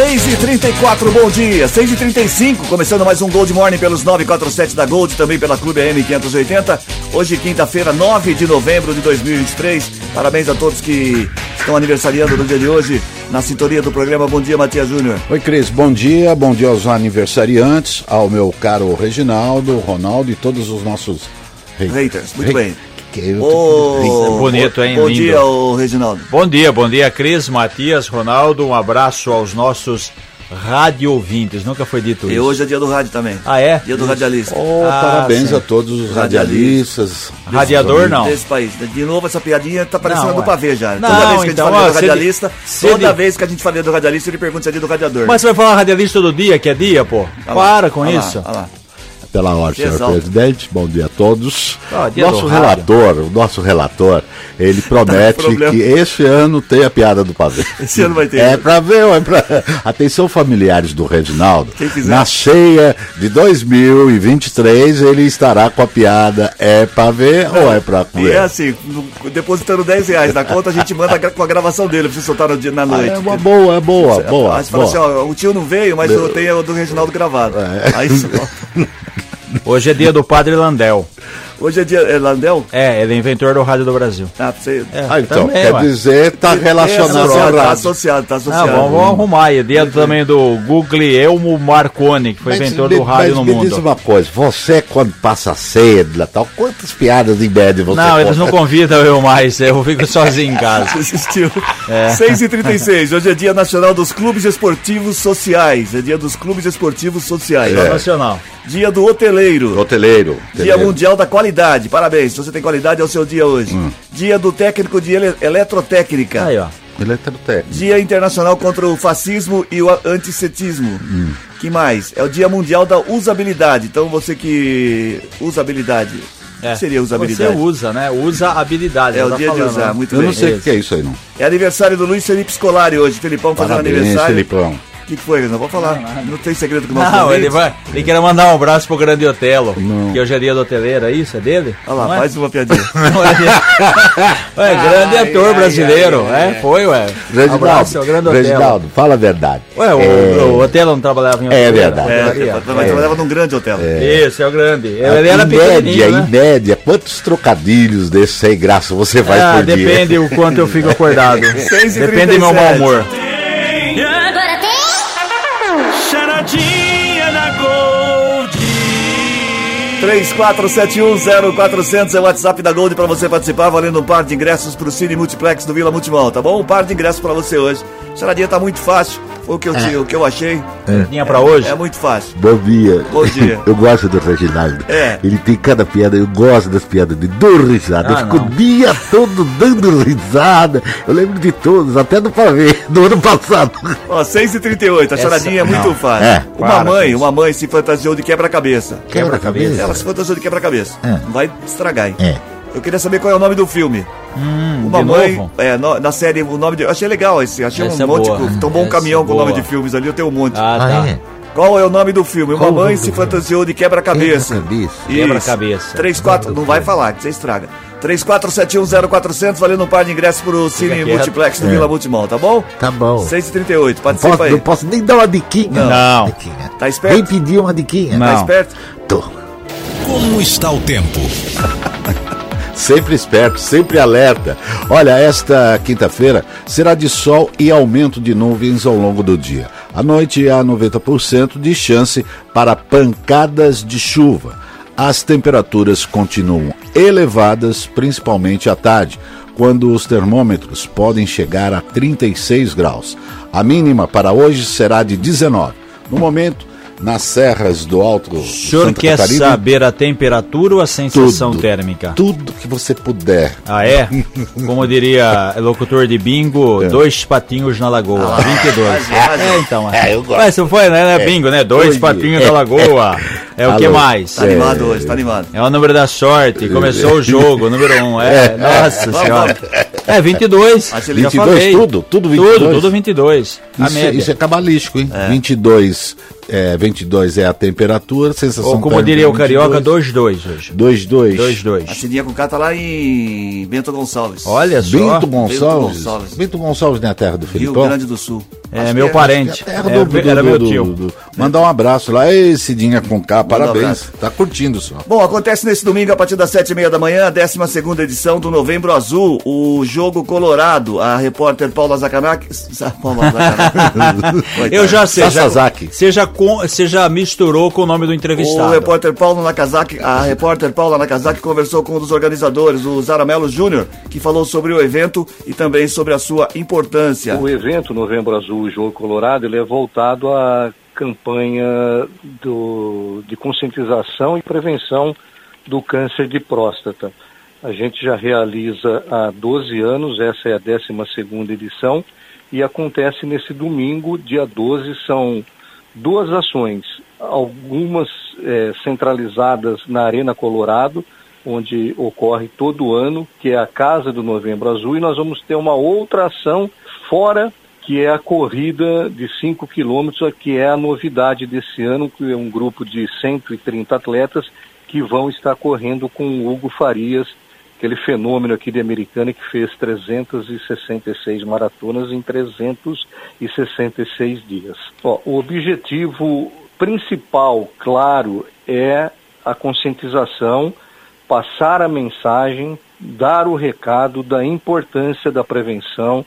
Seis e trinta e quatro, bom dia. Seis e trinta e cinco, começando mais um Gold Morning pelos 947 da Gold, também pela Clube AM 580. Hoje, quinta-feira, 9 de novembro de 2023. Parabéns a todos que estão aniversariando no dia de hoje, na sintonia do programa. Bom dia, Matias Júnior. Oi, Cris, bom dia. Bom dia aos aniversariantes, ao meu caro Reginaldo, Ronaldo e todos os nossos haters. Muito bem. Que eu Ô, Bonito, hein? Bom Lindo. dia, ô Reginaldo. Bom dia, bom dia, Cris, Matias, Ronaldo. Um abraço aos nossos rádio ouvintes. Nunca foi dito E isso. hoje é dia do rádio também. Ah, é? Dia do radialista. Oh, Ah, parabéns sim. a todos os radialistas. Radiador, não. Desse país. De novo, essa piadinha tá parecendo Não, do ué. pavê já. Não, toda vez que então, a gente fala ó, do radialista, se toda ele- vez que a gente fala do radialista, ele pergunta se é dia do radiador. Mas você vai falar radialista todo dia, que é dia, pô? Lá, Para com olha lá, isso. olha lá. Pela ordem, senhor presidente. Bom dia a todos. Ah, dia nosso relator, o nosso relator, ele promete problema. que este ano tem a piada do pavê. Esse ano vai ter. É pra ver, é pra... Atenção familiares do Reginaldo. Quem quiser. Na ceia de 2023, ele estará com a piada é pra ver ou é pra E comer? é assim, depositando 10 reais na conta, a gente manda com a gravação dele pra você soltar no dia, na Ah, noite. é uma boa, é boa, Você- boa. Aí você fala boa. assim, ó, o tio não veio, mas eu tenho o do Reginaldo gravado. É. Aí ó, Hoje é dia do Padre Landel. Hoje é dia. É Landel? É, ele é inventor do rádio do Brasil. Ah, você. É, Ah, então, também, quer ué. dizer, tá relacionado associado, ao tá associado, tá Ah, associado. vamos, vamos arrumar aí. Dia também do Guglielmo Marconi, que foi inventor me- do rádio mas no me mundo. diz uma coisa, você quando passa de Natal, quantas piadas em média você Não, eles não conta? convidam eu mais, eu fico sozinho em casa. Assistiu. É. 6h36, hoje é dia nacional dos clubes esportivos sociais. É dia dos clubes esportivos sociais. É. Nacional. Dia do hoteleiro. Hoteleiro. Dia hoteleiro. Mundial da Qualidade. Parabéns. Se você tem qualidade, é o seu dia hoje. Hum. Dia do técnico de ele- eletrotécnica. Aí, ó. Eletrotécnico. Dia Internacional contra o Fascismo e o Antissetismo. Hum. Que mais? É o Dia Mundial da Usabilidade. Então você que usa habilidade. O É. que seria usabilidade? Você usa, né? Usa habilidade. É o tá dia de falando, usar, né? muito Eu bem. não sei o que é isso aí, não. É aniversário do Luiz Felipe Scolari hoje. Felipão fazendo Parabéns, aniversário. Felipão. O que, que foi? Não vou falar. Não, tem segredo o nosso Não, ele vai. Ele quer mandar um abraço pro grande Otelo. Que hoje é dia do hoteleiro, é isso? É dele? Olha lá, Não é? mais uma piadinha. Não é grande Ai, ator ai, brasileiro. ai, é, foi, ué. Reginaldo, abraço ao grande Otelo. Reginaldo, fala a verdade. Ué, o, É, o Otelo não trabalhava em É hoteleiro? verdade. É, mas trabalhava num grande hotel. Isso, é o grande. Ele era em média, né? em média, quantos trocadilhos desses sem graça você faz Ah, por dia? depende o quanto eu fico acordado. Depende do meu mau 37. humor. Charadinha da Gold. 34710400 é o WhatsApp da Gold pra você participar, valendo um par de ingressos pro Cine Multiplex do Vila Multimol, tá bom? Um par de ingressos pra você hoje. Charadinha tá muito fácil, foi o que eu, te- o que eu achei. Tinha pra hoje? É muito fácil. Bom dia. Bom dia. Eu gosto do Reginaldo. É. Ele tem cada piada, eu gosto das piadas dele. Dou risada. Ah, eu fico não. o dia todo dando risada. Eu lembro de todos, até do pavê, do ano passado. Ó, 6h38, a charadinha é muito não. fácil. É, uma para mãe, uma mãe se fantasiou de quebra-cabeça. Quebra-cabeça. Ela se fantasiou de quebra-cabeça. É. Não vai estragar, hein? É. Eu queria saber qual é o nome do filme. uma de mãe, novo? é, no- na série, o nome de. eu Achei legal esse. Achei Essa um é monte. boa. Tombou um caminhão é com o nome de filmes ali, eu tenho um monte. Ah, tá. Qual é o nome do filme? Uma Qual o mãe se fantasiou de quebra-cabeça. Quebra-cabeça. Isso. Quebra-cabeça. 3, 4, não vai falar, que você estraga. 34710400, valendo um par de ingressos pro Cine quieto. Multiplex do Vila Multimol, tá bom? Tá bom. 6h38, Não participa posso, aí. não posso nem dar uma diquinha. Não. Diquinha. Tá esperto? Nem pedir uma diquinha. Não. Tá esperto? Tô. Como está o tempo? Sempre esperto, sempre alerta. Olha, esta quinta-feira será de sol e aumento de nuvens ao longo do dia. À noite há 90% de chance para pancadas de chuva. As temperaturas continuam elevadas, principalmente à tarde, quando os termômetros podem chegar a 36 graus. A mínima para hoje será de 19. No momento, nas serras do Alto O senhor quer Catarina, saber a temperatura ou a sensação tudo, térmica? Tudo que você puder. Ah, é? Como diria locutor de bingo, dois patinhos na lagoa. 22. quase, quase. É, então. É, eu gosto. Mas se foi, né? né, Bingo, né? Dois patinhos na lagoa. É o que Alô. mais? Tá animado hoje, tá animado. É o número da sorte. Começou o jogo, número um. É, nossa Vamos, senhora. É, 22. Mas ele já 22 falei. tudo? Tudo 22? Tudo, tudo 22. A Isso, é- média. isso é cabalístico, hein? 22, é, 22 é a temperatura, sensação Ou como térmica diria o carioca, 22. 2-2 hoje. 2-2. 2-2. A Cidinha com K tá lá em Bento Gonçalves. Olha só. Bento Gonçalves. Gonçalves. Bento Gonçalves não é a terra do Rio Filipão? Grande do Sul. É, Acho meu parente. É a terra É, do, do, era do- meu do- tio. do- Mandar um abraço lá. Ei, Cidinha com K, parabéns. abraço. Tá curtindo só. Bom, acontece nesse domingo a partir das sete e meia da manhã, a 12 segunda edição do Novembro Azul, o Jogo Colorado. A repórter Paula Zakanac... Paula. Eu já sei. Sasaki. você, já com, você já misturou com o nome do O entrevistado. repórter Paulo Nakazaki, a repórter Paula Nakazaki conversou com um dos organizadores, o Zaramelo Júnior, que falou sobre o evento e também sobre a sua importância. O evento Novembro Azul Jogo Colorado ele é voltado à campanha do, de conscientização e prevenção do câncer de próstata. A gente já realiza há 12 anos, essa é a 12ª edição, e acontece nesse domingo, dia 12, são duas ações, algumas eh, centralizadas na Arena Colorado, onde ocorre todo ano, que é a Casa do Novembro Azul, e nós vamos ter uma outra ação fora, que é a corrida de 5 quilômetros, que é a novidade desse ano, que é um grupo de 130 atletas que vão estar correndo com o Hugo Farias, aquele fenômeno aqui de Americana que fez 366 maratonas em 366 dias. Ó, o objetivo principal, claro, é a conscientização, passar a mensagem, dar o recado da importância da prevenção,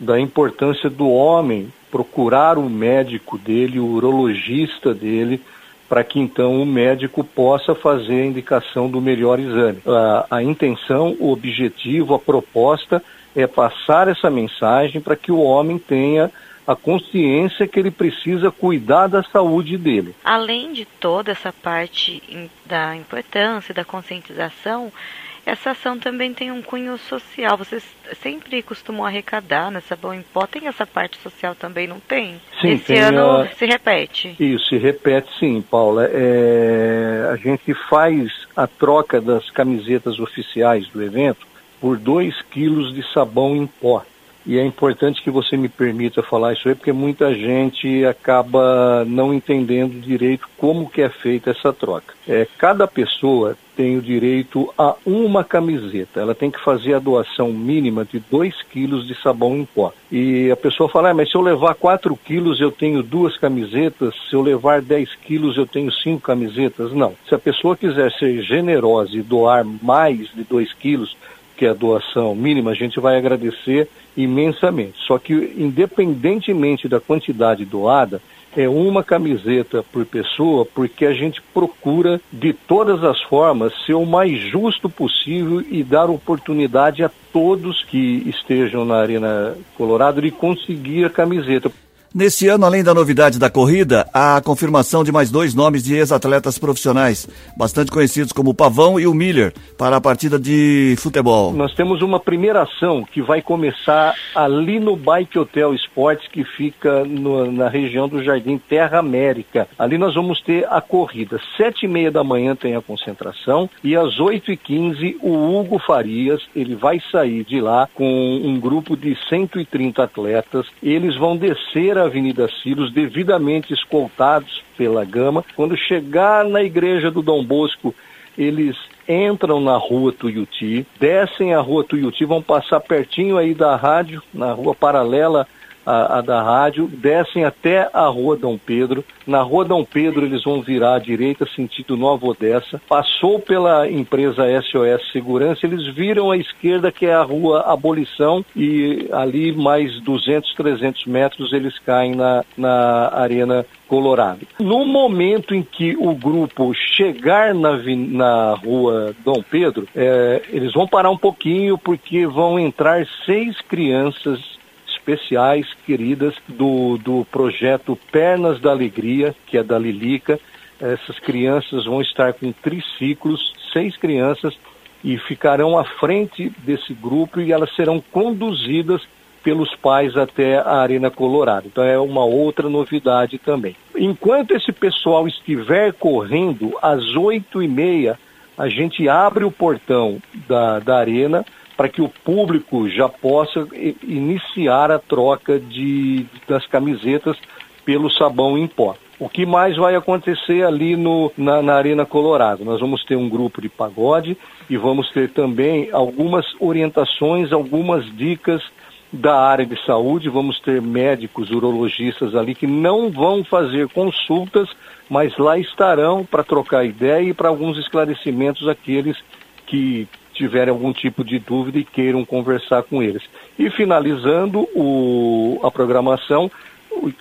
da importância do homem procurar o médico dele, o urologista dele, para que então o médico possa fazer a indicação do melhor exame. A, a intenção, o objetivo, a proposta é passar essa mensagem para que o homem tenha a consciência que ele precisa cuidar da saúde dele. Além de toda essa parte da importância da conscientização, essa ação também tem um cunho social. Vocês sempre costumam arrecadar nessa Boa em Pó. Tem essa parte social também, não tem? Sim, Esse tem ano a- se repete. Isso, se repete sim, Paula. É, a gente faz a troca das camisetas oficiais do evento por 2 quilos de sabão em pó. E é importante que você me permita falar isso aí, porque muita gente acaba não entendendo direito como que é feita essa troca. É, cada pessoa tem o direito a uma camiseta. Ela tem que fazer a doação mínima de 2 quilos de sabão em pó. E a pessoa fala, ah, mas se eu levar 4 quilos eu tenho duas camisetas, se eu levar 10 quilos eu tenho cinco camisetas. Não. Se a pessoa quiser ser generosa e doar mais de 2 quilos, que é a doação mínima, a gente vai agradecer imensamente. Só que, independentemente da quantidade doada, é uma camiseta por pessoa, porque a gente procura, de todas as formas, ser o mais justo possível e dar oportunidade a todos que estejam na Arena Colorado de conseguir a camiseta. Nesse ano, além da novidade da corrida, há a confirmação de mais dois nomes de ex-atletas profissionais, bastante conhecidos como o Pavão e o Miller, para a partida de futebol. Nós temos uma primeira ação que vai começar ali no Bike Hotel Esportes, que fica no- na região do Jardim Terra América. Ali nós vamos ter a corrida. Sete e meia da manhã tem a concentração e às oito e quinze o Hugo Farias, ele vai sair de lá com um grupo de 130 atletas. Eles vão descer a Avenida Silos devidamente escoltados pela Gama. Quando chegar na igreja do Dom Bosco, eles entram na rua Tuiuti, descem a rua Tuiuti, vão passar pertinho aí da rádio, na rua paralela à, à da rádio, descem até a rua Dom Pedro. Na rua Dom Pedro eles vão virar à direita, sentido Nova Odessa. Passou pela empresa SOS Segurança, eles viram à esquerda que é a rua Abolição e ali mais 200, 300 metros eles caem na, na Arena Colorado. No momento em que o grupo chegar na, na rua Dom Pedro, eh, eles vão parar um pouquinho porque vão entrar seis crianças especiais, queridas, do, do projeto Pernas da Alegria, que é da Lilica. Essas crianças vão estar com triciclos, seis crianças, e ficarão à frente desse grupo e elas serão conduzidas pelos pais até a Arena Colorado. Então é uma outra novidade também. Enquanto esse pessoal estiver correndo, às oito e meia, a gente abre o portão da, da arena para que o público já possa iniciar a troca de, das camisetas pelo sabão em pó. O que mais vai acontecer ali no, na, na, Arena Colorado? Nós vamos ter um grupo de pagode e vamos ter também algumas orientações, algumas dicas da área de saúde. Vamos ter médicos, urologistas ali que não vão fazer consultas, mas lá estarão para trocar ideia e para alguns esclarecimentos aqueles que tiverem algum tipo de dúvida e queiram conversar com eles. E finalizando o, a programação,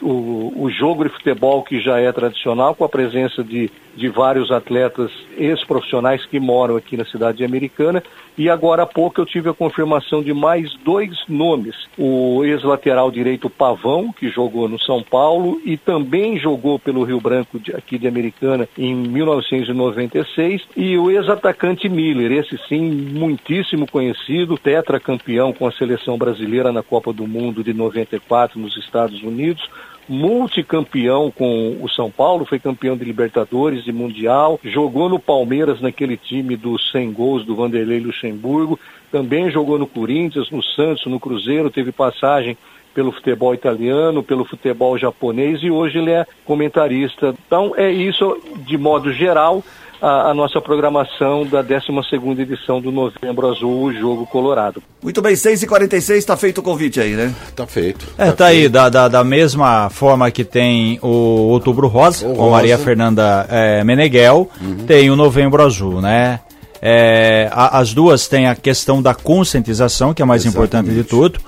o, o, jogo de futebol que já é tradicional, com a presença de, de vários atletas ex-profissionais que moram aqui na cidade americana. E agora há pouco eu tive a confirmação de mais dois nomes: o ex-lateral direito Pavão, que jogou no São Paulo e também jogou pelo Rio Branco de, aqui de Americana em 1996, e o ex-atacante Miller, esse sim muitíssimo conhecido, tetracampeão com a seleção brasileira na Copa do Mundo de 94 nos Estados Unidos multicampeão com o São Paulo, foi campeão de Libertadores, de Mundial, jogou no Palmeiras naquele time dos 100 gols do Vanderlei Luxemburgo, também jogou no Corinthians, no Santos, no Cruzeiro, teve passagem pelo futebol italiano, pelo futebol japonês e hoje ele é comentarista. Então é isso de modo geral a, a nossa programação da 12 edição do Novembro Azul, o Jogo Colorado. Muito bem, 6h46, está feito o convite aí, né? Está feito. É, tá, tá aí, da, da, da, mesma forma que tem o Outubro Rosa, o com Rosa. Maria Fernanda é, Meneghel, uhum. tem o Novembro Azul, né? É, a, as duas têm a questão da conscientização, que é a mais Exatamente. importante de tudo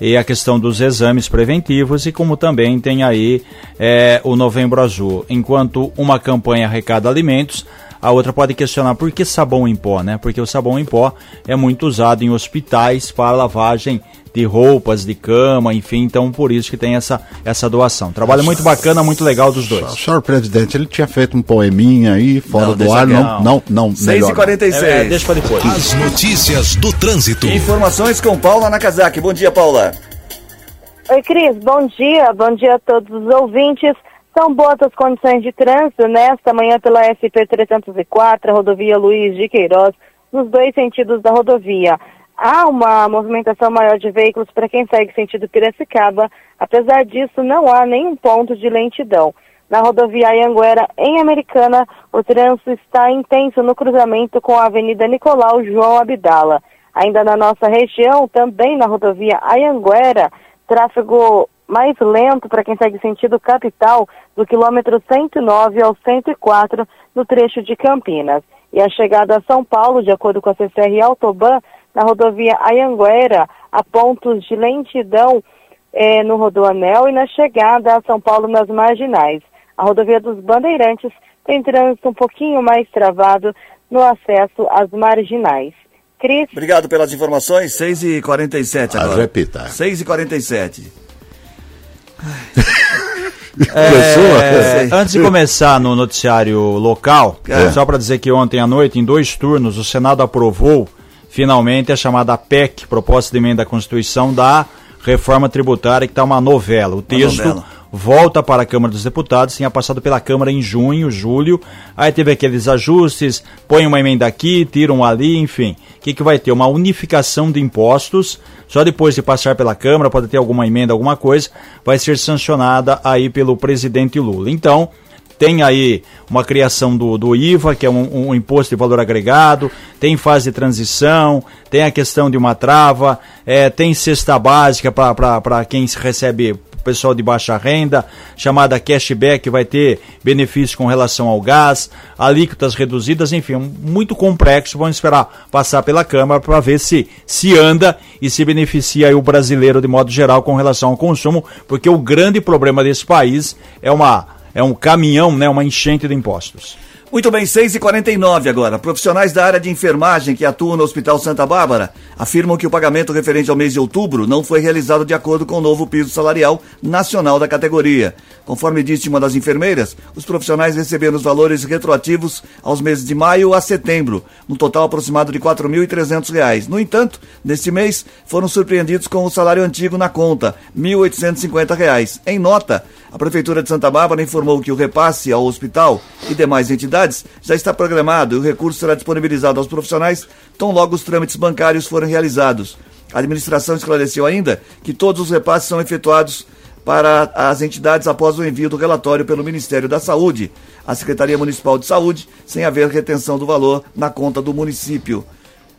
e a questão dos exames preventivos e como também tem aí é, o Novembro Azul. Enquanto uma campanha arrecada alimentos, a outra pode questionar por que sabão em pó, né? Porque o sabão em pó é muito usado em hospitais para lavagem de roupas, de cama, enfim, então por isso que tem essa, essa doação. Trabalho muito bacana, muito legal dos dois. Senhor presidente, ele tinha feito um poeminha aí, fora não, do ar, não, não, não, 6h46. É, é, deixa para depois. As notícias do trânsito. Informações com Paula Nakazaki. Bom dia, Paula. Oi, Cris, bom dia, bom dia a todos os ouvintes. São boas as condições de trânsito nesta manhã pela SP-304, rodovia Luiz de Queiroz, nos dois sentidos da rodovia. Há uma movimentação maior de veículos para quem segue sentido Piracicaba, apesar disso não há nenhum ponto de lentidão. Na rodovia Anhanguera, em Americana, o trânsito está intenso no cruzamento com a Avenida Nicolau João Abdala. Ainda na nossa região, também na rodovia Anhanguera, tráfego mais lento para quem segue sentido capital, do quilômetro 109 ao 104, no trecho de Campinas. E a chegada a São Paulo, de acordo com a CCR Autoban, na rodovia Ayanguera, há pontos de lentidão eh, no Rodoanel e na chegada a São Paulo nas marginais. A rodovia dos Bandeirantes tem trânsito um pouquinho mais travado no acesso às marginais. Cris. Obrigado pelas informações. 6h47 agora. repita. 6h47. É, antes de começar no noticiário local, é. só para dizer que ontem à noite, em dois turnos, o Senado aprovou finalmente a chamada PEC, Proposta de Emenda à Constituição, da reforma tributária, que está uma novela. O texto novela volta para a Câmara dos Deputados, tinha passado pela Câmara em junho, julho, aí teve aqueles ajustes, põe uma emenda aqui, tiram ali, enfim. O que, que vai ter? Uma unificação de impostos, só depois de passar pela Câmara, pode ter alguma emenda, alguma coisa, vai ser sancionada aí pelo presidente Lula. Então, tem aí uma criação do, do IVA, que é um, um, imposto de valor agregado, tem fase de transição, tem a questão de uma trava, é, tem cesta básica para quem recebe pessoal de baixa renda, chamada cashback, vai ter benefícios com relação ao gás, alíquotas reduzidas, enfim, muito complexo. Vamos esperar passar pela Câmara para ver se se anda e se beneficia o brasileiro de modo geral com relação ao consumo, porque o grande problema desse país é uma é um caminhão, né, uma enchente de impostos. Muito bem, 6h49 agora. Profissionais da área de enfermagem que atuam no Hospital Santa Bárbara afirmam que o pagamento referente ao mês de outubro não foi realizado de acordo com o novo piso salarial nacional da categoria. Conforme disse uma das enfermeiras, os profissionais receberam os valores retroativos aos meses de maio a setembro, no total aproximado de R$ 4.300. No entanto, neste mês, foram surpreendidos com o salário antigo na conta, R$ 1.850. Em nota, a Prefeitura de Santa Bárbara informou que o repasse ao hospital e demais entidades já está programado e o recurso será disponibilizado aos profissionais tão logo os trâmites bancários forem realizados. A administração esclareceu ainda que todos os repasses são efetuados para as entidades após o envio do relatório pelo Ministério da Saúde, à Secretaria Municipal de Saúde, sem haver retenção do valor na conta do município.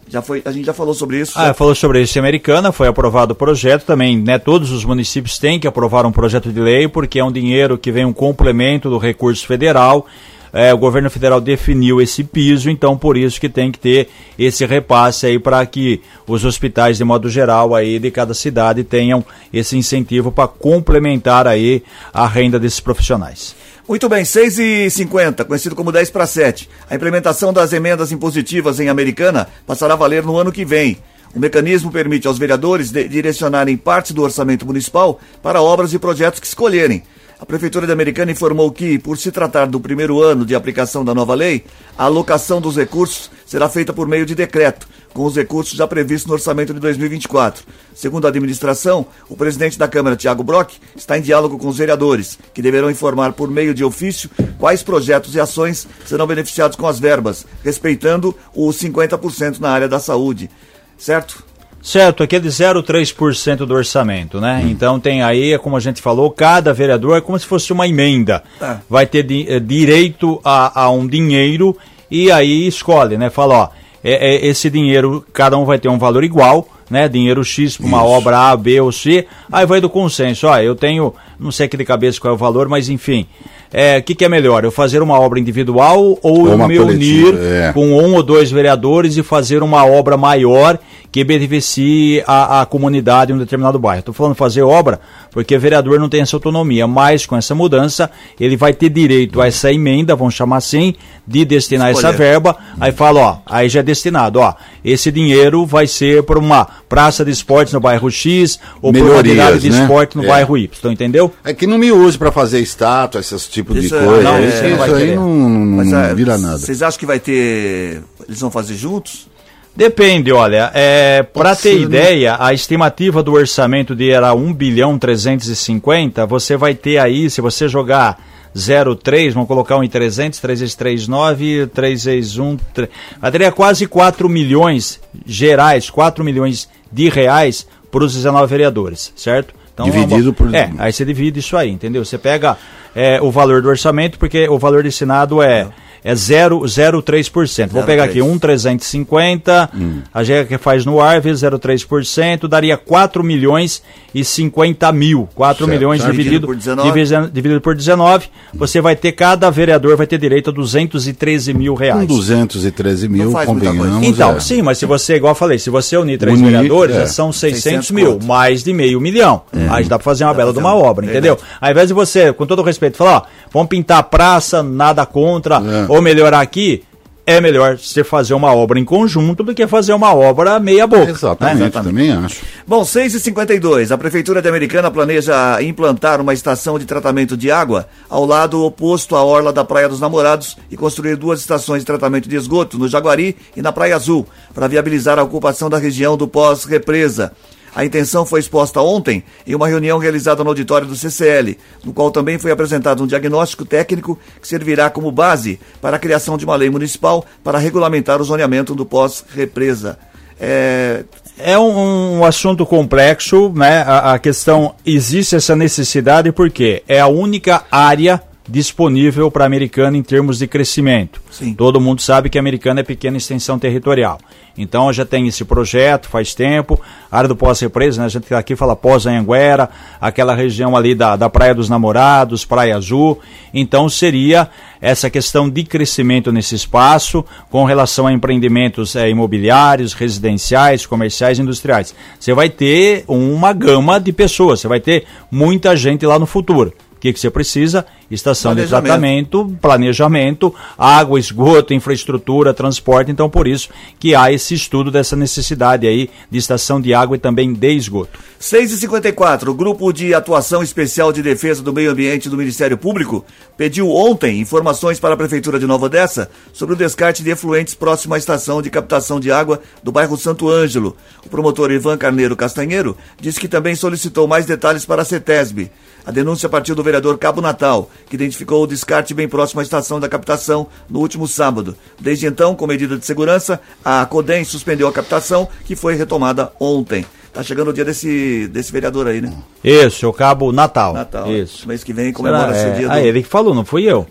Já foi, a gente já falou sobre isso. Ah, falou sobre isso em Americana, foi aprovado o projeto também, né? Todos os municípios têm que aprovar um projeto de lei, porque é um dinheiro que vem um complemento do recurso federal. É, o governo federal definiu esse piso, então por isso que tem que ter esse repasse aí para que os hospitais, de modo geral, aí de cada cidade tenham esse incentivo para complementar aí a renda desses profissionais. Muito bem, 6 e 50 conhecido como 10 para 7. A implementação das emendas impositivas em Americana passará a valer no ano que vem. O mecanismo permite aos vereadores direcionarem parte do orçamento municipal para obras e projetos que escolherem. A Prefeitura de Americana informou que, por se tratar do primeiro ano de aplicação da nova lei, a alocação dos recursos será feita por meio de decreto, com os recursos já previstos no orçamento de 2024. Segundo a administração, o presidente da Câmara, Tiago Brock, está em diálogo com os vereadores, que deverão informar por meio de ofício quais projetos e ações serão beneficiados com as verbas, respeitando os 50% na área da saúde. Certo? Certo, aquele 0,3% do orçamento, né? Hum. Então tem aí, como a gente falou, cada vereador é como se fosse uma emenda. Ah. Vai ter di eh, direito a, a, um dinheiro e aí escolhe, né? Fala, ó, é, é, esse dinheiro, cada um vai ter um valor igual, né? Dinheiro X para uma Isso. obra A, B ou C. Aí vai do consenso, ó, eu tenho, não sei aqui de cabeça qual é o valor, mas enfim. O é, que, que, é melhor? Eu fazer uma obra individual ou, ou eu me unir é. com um ou dois vereadores e fazer uma obra maior que beneficie a, a comunidade em um determinado bairro. Estou falando fazer obra porque o vereador não tem essa autonomia, mas com essa mudança ele vai ter direito a essa emenda, vamos chamar assim, de destinar Escolher. essa verba. Aí fala, ó, aí já é destinado, ó, esse dinheiro vai ser para uma praça de esportes no bairro X ou para uma unidade de né? esporte no é. bairro Y, entendeu? É que não me use para fazer estátua, esses tipos de é- coisa. Não, isso, é, isso aí não, não, não é, vira nada. Vocês acham que vai ter. Eles vão fazer juntos? Depende, olha, é, para ter né? ideia, a estimativa do orçamento de era 1 bilhão 350, você vai ter aí, se você jogar 03, vamos colocar um em 300, 3 vezes 3, 9, 3 vezes 1, 3, vai ter quase 4 milhões gerais, 4 milhões de reais para os 19 vereadores, certo? Então, Dividido por... É, aí você divide isso aí, entendeu? Você pega é, o valor do orçamento, porque o valor destinado é é 0,03%. Vou pegar aqui 1,350, hum. a gente que faz no ar, vezes 0,3%, daria 4 milhões e 50 mil. 4 certo. milhões tá dividido, dividido, por 19. Dividido, por 19, você vai ter, cada vereador vai ter direito a 213 mil reais. Com 213 mil, convenhamos. Então, é. sim, mas se você, igual eu falei, se você unir três unir, vereadores, é. são 600, 600 mil, conto. mais de meio milhão. É. Aí dá para fazer uma dá bela de uma obra, entendeu? Ao invés de você, com todo o respeito, falar, ó, vamos pintar a praça, nada contra, é ou melhorar aqui, é melhor você fazer uma obra em conjunto do que fazer uma obra meia boca. Exatamente, né? também acho. Bom, 6h52, a Prefeitura de Americana planeja implantar uma estação de tratamento de água ao lado oposto à orla da Praia dos Namorados e construir duas estações de tratamento de esgoto no Jaguari e na Praia Azul, para viabilizar a ocupação da região do pós-represa. A intenção foi exposta ontem em uma reunião realizada no auditório do CCL, no qual também foi apresentado um diagnóstico técnico que servirá como base para a criação de uma lei municipal para regulamentar o zoneamento do pós-represa. É, é um, um, assunto complexo, né? A, a, questão existe essa necessidade porque é a única área disponível para a Americana em termos de crescimento. Sim. Todo mundo sabe que a Americana é pequena extensão territorial. Então já tem esse projeto faz tempo, a área do pós-represa, né? a gente aqui fala pós-Anhanguera, aquela região ali da, da Praia dos Namorados, Praia Azul. Então seria essa questão de crescimento nesse espaço com relação a empreendimentos é, imobiliários, residenciais, comerciais, industriais. Você vai ter uma gama de pessoas, você vai ter muita gente lá no futuro que, que você precisa? Estação de tratamento, planejamento, água, esgoto, infraestrutura, transporte. Então, por isso que há esse estudo dessa necessidade aí de estação de água e também de esgoto. 6h54, o Grupo de Atuação Especial de Defesa do Meio Ambiente do Ministério Público pediu ontem informações para a Prefeitura de Nova Odessa sobre o descarte de efluentes próximo à estação de captação de água do bairro Santo Ângelo. O promotor Ivan Carneiro Castanheiro disse que também solicitou mais detalhes para a CETESB. A denúncia partiu do vereador Cabo Natal, que identificou o descarte bem próximo à estação da captação no último sábado. Desde então, com medida de segurança, a CODEM suspendeu a captação, que foi retomada ontem. Tá chegando o dia desse, desse vereador aí, né? Isso, o Cabo Natal. Natal. Isso. Mês que vem comemora-se é, o dia Ah, ele que falou, não fui eu.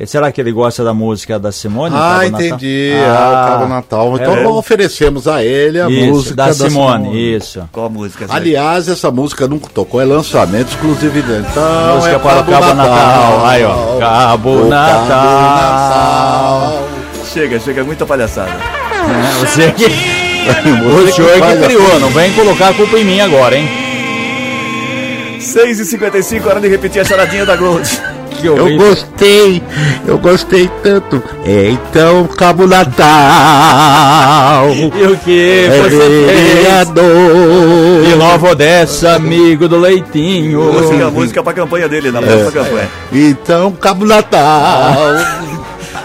E Será que ele gosta da música da Simone? Ah, Cabo Natal? entendi. Ah, Ah, o Cabo Natal. Então é. oferecemos a ele a Isso, música da, Simone, isso. Qual a música? Aliás, essa música nunca tocou, é lançamento exclusividade. Então, música é para o Cabo Natal. Aí, ó. Cabo O Natal. Chega, chega, muita palhaçada. É, você que. o senhor que faz criou, assim. não vem colocar a culpa em mim agora, hein? 6h55, hora de repetir a charadinha da Gold. Que Eu gostei, eu gostei tanto. É, então, Cabo Natal. E o que É vereador. De Nova Odessa, amigo do Leitinho. Música, música pra campanha dele, na próxima campanha. Então, Cabo Natal.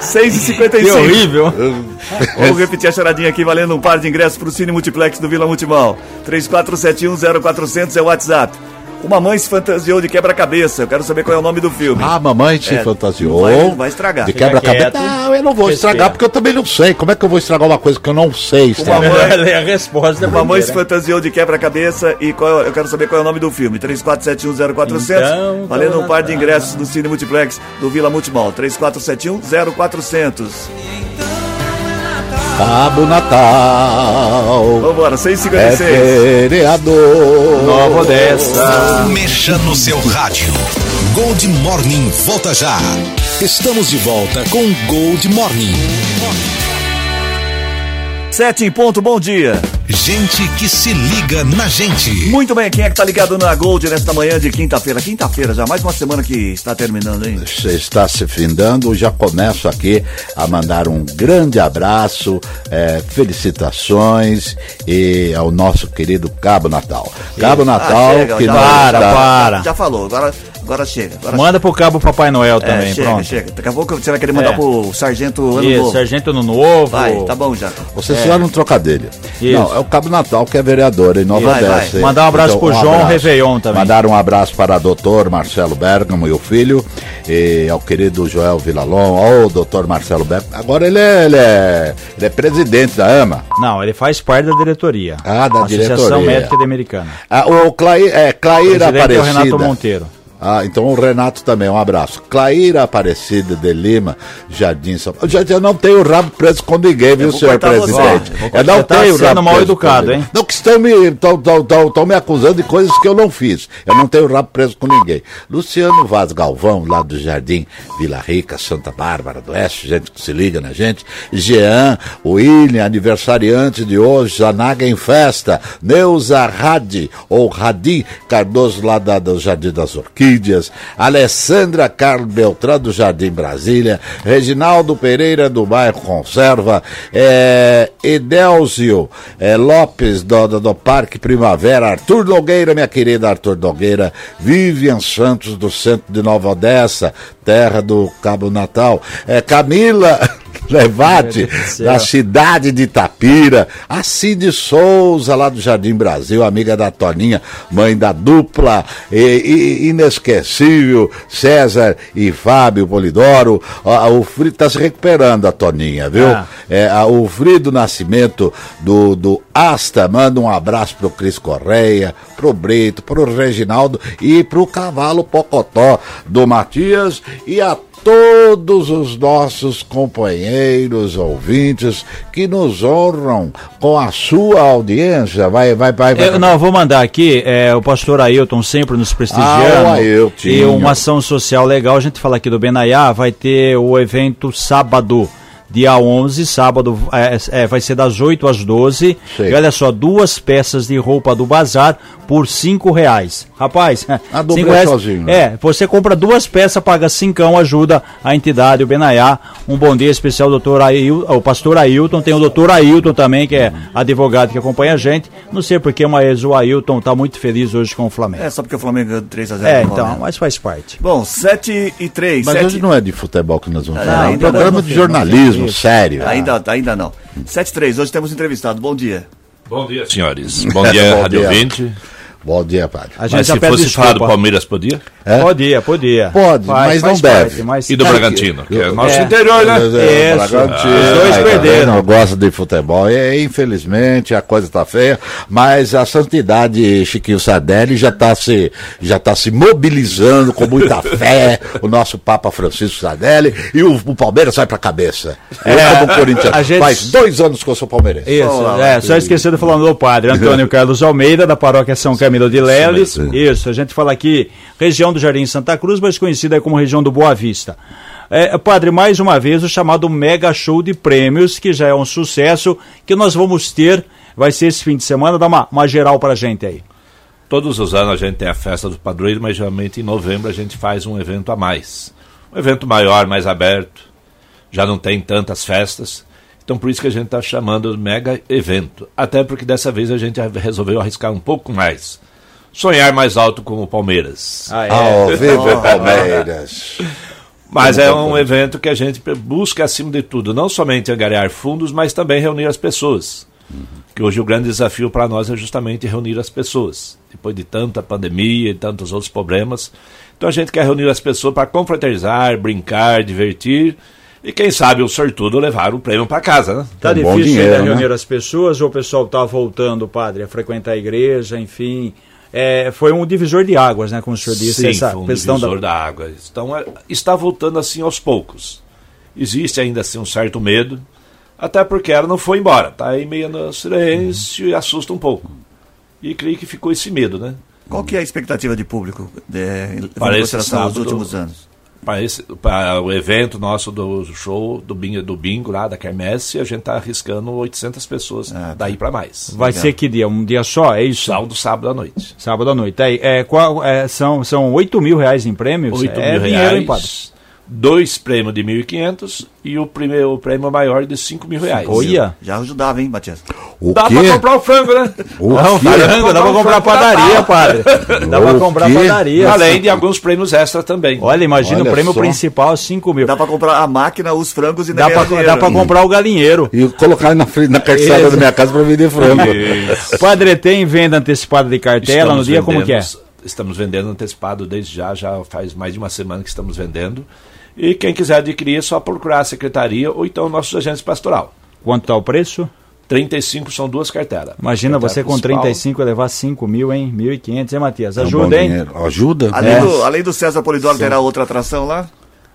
6h55. Que horrível. Vamos repetir a charadinha aqui, valendo um par de ingressos pro Cine Multiplex do Vila Multimão. 34710400 é o WhatsApp. Uma mãe se fantasiou de quebra-cabeça. Eu quero saber qual é o nome do filme. Ah, mamãe se É, fantasiou. não vai- vai estragar. De quebra-cabeça. Não, eu não vou Respira. estragar porque eu também não sei. Como é que eu vou estragar uma coisa que eu não sei estragar? mãe- Ler a resposta Uma mãe se fantasiou de quebra-cabeça e qual, eu quero saber qual é o nome do filme. 34710400. Então, valendo um par de ingressos do Cine Multiplex do Vila Multimol. 34710400. Cabo Natal. Vambora, É 6h56. vereador. Nova Odessa. Mexa no seu rádio. Gold Morning volta já. Estamos de volta com Gold Morning. 7 em ponto, bom dia. Gente que se liga na gente. Muito bem, quem é que tá ligado na Gold nesta manhã de quinta-feira? Quinta-feira, já mais uma semana que está terminando, hein? Você está se findando, já começo aqui a mandar um grande abraço, eh, felicitações e ao nosso querido Cabo Natal. Cabo Natal, Ah, chega, que já- não Para, está... para. Já falou, agora, agora chega. Agora Manda pro cabo Papai Noel chega. também, é, chega, pronto. chega. Daqui a pouco você vai querer mandar É. pro Sargento Ano Isso, Novo. Sargento no Novo. Vai, tá bom já. Vocês fizeram um trocadilho. Isso. Não, é o Cabo Natal que é vereador em Nova. Odessa. Mandar um abraço pro João Réveillon também. Mandar um abraço para o doutor Marcelo Bergamo e o filho, e ao querido Joel Villalon, ao doutor Marcelo Bergamo. Agora ele é, ele é, ele é presidente da AMA. Não, ele faz parte da diretoria. Ah, da Associação diretoria. Médica de Americana. Ah, o Clair, é, Clair Presidente é o Aparecida. Renato Monteiro. Ah, então o Renato também, um abraço. Claíra Aparecida de Lima, Jardim São Paulo. Eu não tenho rabo preso com ninguém, viu, senhor você. presidente? Vou Eu não Você tá tenho sendo rabo mal preso educado, hein? Não, que estão me, tão, tão, tão, tão me acusando de coisas que eu não fiz. Eu não tenho rabo preso com ninguém. Luciano Vaz Galvão, lá do Jardim Vila Rica, Santa Bárbara do Oeste, gente que se liga na gente. Jean, William, aniversariante de hoje, Zanaga em festa. Neuza Radi, ou Radi Cardoso, lá da, do Jardim das Orquídeas. Alessandra Carlos Beltrão, do Jardim Brasília. Reginaldo Pereira, do bairro Conserva. É, é, Lopes, do, do, do Parque Primavera. Arthur Nogueira, minha querida Arthur Nogueira. Vivian Santos, do centro de Nova Odessa, terra do Cabo Natal. É, Camila. Levate, da cidade de Itapira, a Cid Souza, lá do Jardim Brasil, amiga da Toninha, mãe da dupla, e, e- inesquecível, César e Fábio Polidoro. Ó, o Frido está se recuperando, a Toninha, viu? Ah. É, a- o Frido Nascimento do, do Asta, manda um abraço pro Cris Correia, pro Brito, pro Reginaldo e pro Cavalo Pocotó do Matias e a todos os nossos companheiros, ouvintes, que nos honram com a sua audiência. Vai, vai, vai. vai. Eu, não, vou mandar aqui, é, o pastor Ailton sempre nos prestigiando. Ah, e uma ação social legal, a gente fala aqui do Benaiá, vai ter o evento sábado. Dia 11, sábado, é, é, vai ser das 8 às 12. Sei. E olha só, duas peças de roupa do bazar por 5 reais. Rapaz, Ah, dobrou cinco reais, sozinho, né? É, você compra duas peças, paga cincão, ajuda a entidade, o Benaiá. Um bom dia especial, doutor Ail, o pastor Ailton. Tem o doutor Ailton também, que é advogado que acompanha a gente. Não sei porque, mas o Ailton tá muito feliz hoje com o Flamengo. É, só porque o Flamengo ganhou 3x0. É, então, mas faz parte. Bom, 7 e 3. Mas 7... hoje não é de futebol que nós vamos Ah, falar, é um ainda programa de não, jornalismo, sério. Ainda, ainda não. 7 e 3, hoje temos entrevistado. Bom dia. Bom dia, senhores. Bom dia, Bom Rádio dia. 20. Bom dia, padre. A gente Mas já se fosse desculpa. falar do Palmeiras, podia? É? Podia, podia. Pode, mas não deve. mas- E do É, Bragantino, que é eu- nosso é. interior, né? É, Isso. Bragantino, Os dois aí, tá perderam. vendo? Gosta de futebol. É, infelizmente a coisa está feia, mas a santidade Chiquinho Sardelli já está se, já tá se mobilizando com muita fé. O nosso Papa Francisco Sardelli e o, o Palmeiras vai para a cabeça. Eu, É, como corintiano, a gente- faz dois anos que eu sou palmeirense. Isso, é, só esqueci de falar do padre Antônio Carlos Almeida, da paróquia São Camilo de Leles. Sim, sim. Isso, a gente fala aqui, região do Jardim Santa Cruz, mas conhecida como região do Boa Vista. É, padre, mais uma vez o chamado Mega Show de Prêmios, que já é um sucesso, que nós vamos ter, vai ser esse fim de semana, dá uma, uma geral pra gente aí. Todos os anos a gente tem a festa do padroeiro, mas geralmente em novembro a gente faz um evento a mais. Um evento maior, mais aberto. Já não tem tantas festas. Então por isso que a gente está chamando de mega evento. Até porque dessa vez a gente resolveu arriscar um pouco mais. Sonhar mais alto como o Palmeiras. Ah, Ao vivo Palmeiras. Mas é um evento que a gente busca, acima de tudo, não somente angariar fundos, mas também reunir as pessoas. Que hoje o grande desafio para nós é justamente reunir as pessoas. Depois de tanta pandemia e tantos outros problemas. Então a gente quer reunir as pessoas para confraternizar, brincar, divertir. E quem sabe o sortudo levar o prêmio para casa, né? Tá Um difícil dinheiro, ainda né? reunir as pessoas ou o pessoal tá voltando, padre, a frequentar a igreja, enfim. É, foi um divisor de águas, né, como o senhor disse, Sim, essa foi um questão divisor da... da... água. Então é- está voltando assim aos poucos. Existe ainda assim um certo medo, até porque ela não foi embora. Está aí meio no silêncio e assusta um pouco. E creio que ficou esse medo, né? Qual que é a expectativa de público em Para esse consideração os sábado- últimos anos? Para, o evento nosso do show, do bingo, do bingo lá, da Kermesse, a gente está arriscando 800 pessoas Ah, tá. daí para mais. Vai Legal. ser que dia? Um dia só? É isso? Sábado, sábado à noite. Sábado à noite. Aí, é, qual, é, são, são 8 mil reais em prêmios? 8 é mil dinheiro, hein, reais, dois prêmios de 1.500 e o primeiro o prêmio maior de 5 mil reais. Olha! Já ajudava, hein, Matias? O Dá quê? para comprar o frango, né? O Não, quê? frango, dá pra comprar padaria, padre. Dá pra comprar quê? padaria. Além de alguns prêmios extra também. Olha, imagina Olha o prêmio só. principal, 5 mil. Dá pra comprar a máquina, os frangos e Dá pra, dinheiro. dá pra comprar o galinheiro. E colocar na frente, na calçada Isso. da minha casa para vender frango. Padre, tem venda antecipada de cartela no dia? Como que é? Estamos vendendo antecipado desde já, já faz mais de uma semana que estamos vendendo. E quem quiser adquirir é só procurar a secretaria ou então nossos agentes pastoral. Quanto tá o preço? 35 são duas cartelas. Imagina Cartela você com principal. 35 e levar 5 mil, hein? 1.500, hein, Matias? É um Ajuda, hein? dinheiro. Ajuda? Além, É. do, além do César Polidoro, terá outra atração lá?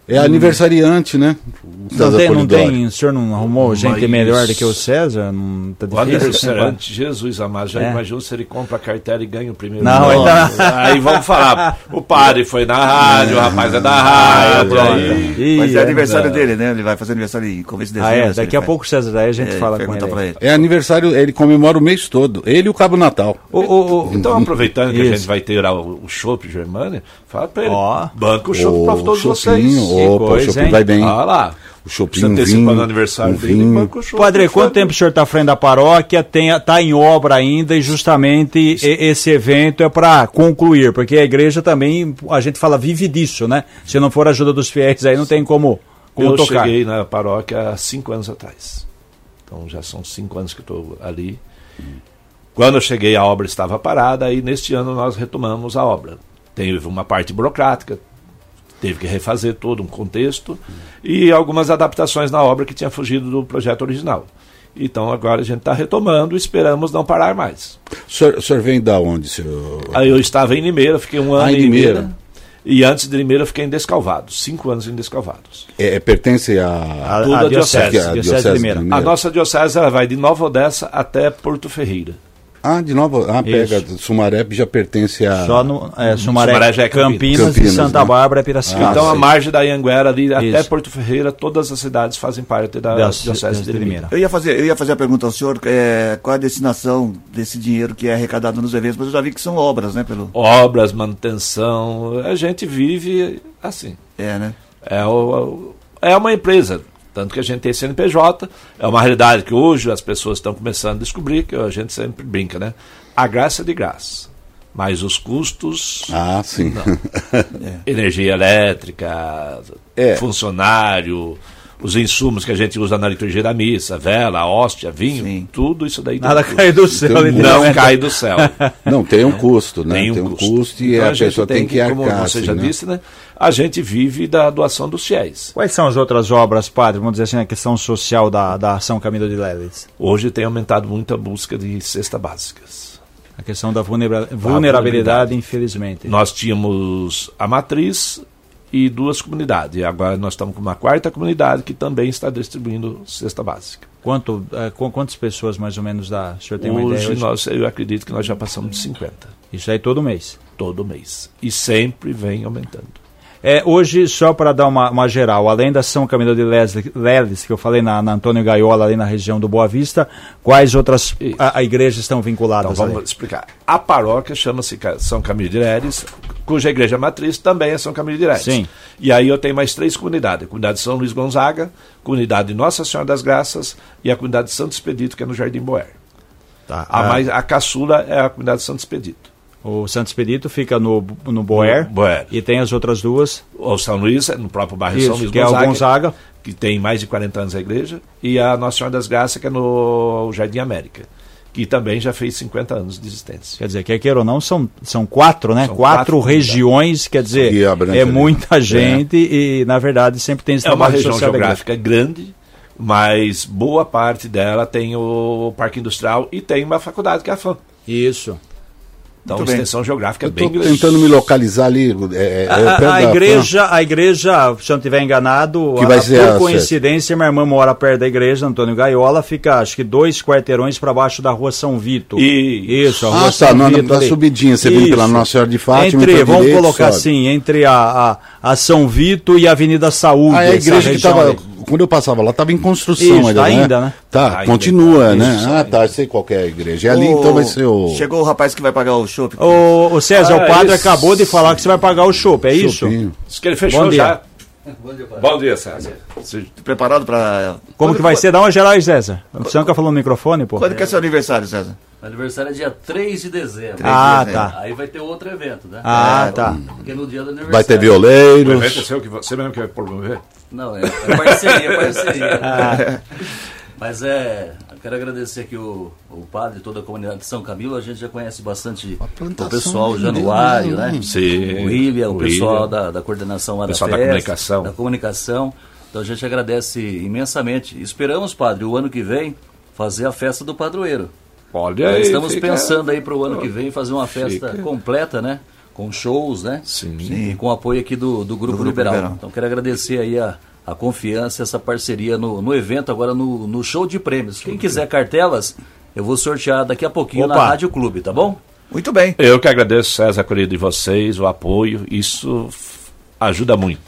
É aniversariante, né? O Não César tem, não tem, o senhor não arrumou gente Mas- melhor do que o César? Não tá O difícil? aniversariante, Jesus amado, já É. imaginou se ele compra a cartela e ganha o primeiro Não, nome? ainda- Aí vamos falar, o padre foi na rádio, o rapaz é da rádio, pronto. aí... Mas é é. aniversário dele, né? Ele vai fazer aniversário em começo de Ah, dezembro. é, se daqui ele a pouco o César aí a gente É, fala com ele. pra ele. É aniversário, ele comemora o mês todo. Ele e o Cabo Natal. O, o, o, Então, aproveitando que a gente vai ter o, o Chopp Germânia, fala pra ele, Ó. banca o Chopp pra todos vocês. Opa, o coisa, Chopinho hein? vai bem. Olha lá. O Chopinho antecipando vinho, o aniversário um dele, vinho. o. Padre, quanto tempo o senhor está à frente da paróquia? Está em obra ainda e justamente e- esse evento é para concluir, porque a igreja também, a gente fala, vive disso, né? Se não for a ajuda dos fiéis aí, não tem como, como Eu tocar. cheguei na paróquia há cinco anos atrás. Então já são cinco anos que estou ali. Quando eu cheguei, a obra estava parada, e neste ano nós retomamos a obra. Teve uma parte burocrática, teve que refazer todo um contexto e algumas adaptações na obra que tinha fugido do projeto original. Então agora a gente está retomando e esperamos não parar mais. O senhor, o senhor vem da onde, senhor? Aí eu estava em Limeira, fiquei um ano Ah, em em Limeira. Limeira. E antes de Limeira eu fiquei em Descalvados, cinco anos em Descalvados. É, é, pertence a, A, Tudo a a diocese, diocese, a diocese de Limeira. A nossa diocese ela vai de Nova Odessa até Porto Ferreira. Ah, de novo. Ah, pega. Sumaré já pertence a. Só no é, Sumaré, Sumaré já é Campinas, Campinas. e Santa né? Bárbara é Piracicaba. Ah, então a sim. margem da Anguera ali até Isso. Porto Ferreira, todas as cidades fazem parte da Da diocese de Limeira. Eu ia, fazer, eu ia fazer a pergunta ao senhor, é, qual a destinação desse dinheiro que é arrecadado nos eventos, mas eu já vi que são obras, né? Pelo, Obras, manutenção, a gente vive assim. é, né? É, o- é uma empresa, tanto que a gente tem CNPJ, é uma realidade que hoje as pessoas estão começando a descobrir, que a gente sempre brinca, né? A graça é de graça, mas os custos, Ah, sim. energia elétrica, É. funcionário, os insumos que a gente usa na liturgia da missa, vela, hóstia, vinho, Sim. tudo isso daí. Nada cai do céu. Um não cai do céu. Não, tem um custo, né? Tem um, tem um custo. custo, e então, a, a pessoa tem que, que arcar. Como você já né? disse, né? A gente vive da doação dos fiéis. Quais são as outras obras, padre? Vamos dizer assim, a questão social da, da ação Caminho de Leles. Hoje tem aumentado muito a busca de cesta básicas. A questão da vulnerabilidade, vulnerabilidade, infelizmente. Nós tínhamos a matriz, e duas comunidades. E agora nós estamos com uma quarta comunidade que também está distribuindo cesta básica. Quanto, uh, com quantas pessoas mais ou menos dá? O senhor tem hoje, uma ideia? Hoje nós, eu acredito que nós já passamos de 50. Isso aí todo mês? Todo mês. E sempre vem aumentando. É, hoje, só para dar uma, uma, geral, além da São Camilo de Leles, que eu falei na, na, Antônio Gaiola, ali na região do Boa Vista, quais outras a, a igrejas estão vinculadas? Então, vamos ali? explicar. A paróquia chama-se São Camilo de Leles, cuja igreja matriz também é São Camilo de. Sim. E aí eu tenho mais três comunidades: a comunidade de São Luís Gonzaga, comunidade de Nossa Senhora das Graças e a comunidade de Santo Expedito, que é no Jardim Boer. Tá. A, ah. mais, a caçula é a comunidade de Santo Expedito. O Santo Expedito fica no, no Boer, no Boer. E tem as outras duas. O São Luís, no próprio bairro Isso, São Luís que Gonzaga, é Gonzaga. Que tem mais de 40 anos a igreja. E a Nossa Senhora das Graças, que é no Jardim América. Que também já fez 50 anos de existência. Quer dizer, quer queira ou não, são, são quatro, né? São quatro, quatro regiões, quer dizer, é muita gente é. e, na verdade, sempre tem esse É uma região geográfica grande, mas boa parte dela tem o Parque Industrial e tem uma faculdade que é a FAM. Isso. Então, Muito extensão bem. geográfica é bem grande. tentando me localizar ali. É, é, a, a igreja, a igreja, se eu não estiver enganado, que a, vai ser por coincidência, minha irmã mora perto da igreja, Antônio Gaiola, fica acho que dois quarteirões para baixo da rua São Vito. E... Isso, a rua ah, São tá, Vito. Na, subidinha, você vem pela Nossa Senhora de Fátima. Entre, vamos direito, colocar sobe. assim, entre a, a, a, São Vito e a Avenida Saúde. Ah, é a igreja que estava quando eu passava lá, estava em construção Isso, ainda, tá né? ainda, né? Tá, tá continua, ainda, né? Tá, ah, tá, sei qual é a igreja. É ali, o... então vai ser o... Chegou o rapaz que vai pagar o chopp. O, o César, ah, o padre isso. acabou de falar que você vai pagar o chopp, é isso? Diz que ele fechou Bom já. Bom dia, Bom dia, César. Preparado para... Como que vai ser? Dá uma geral aí, César. Você nunca falou no microfone, pô? Quando que é seu aniversário, César? Aniversário é dia 3 de dezembro. 3 ah, de dezembro. tá. Aí vai ter outro evento, né? Ah, é, tá. Porque no dia do aniversário. Vai ter violeiros. O evento é seu, que você mesmo que vai promover? Não, é, é parceria, é parceria. ah. Mas é, quero agradecer aqui o, o padre, toda a comunidade de São Camilo. A gente já conhece bastante o pessoal, o Januário, né? Sim. O William, o, o pessoal da, da coordenação lá da pessoal festa, da comunicação. Da comunicação. Então a gente agradece imensamente. Esperamos, padre, o ano que vem fazer a festa do padroeiro. Olha aí. Estamos fica... pensando aí para o ano que vem fazer uma festa fica... completa, né? Com shows, né? Sim. E com apoio aqui do, do Grupo, do Grupo Liberal. Liberal. Então quero agradecer aí a, a confiança, essa parceria no, no evento, agora no, no show de prêmios. Quem quiser cartelas, eu vou sortear daqui a pouquinho Opa. na Rádio Clube, tá bom? Muito bem. Eu que agradeço, César, a de vocês, o apoio, isso ajuda muito.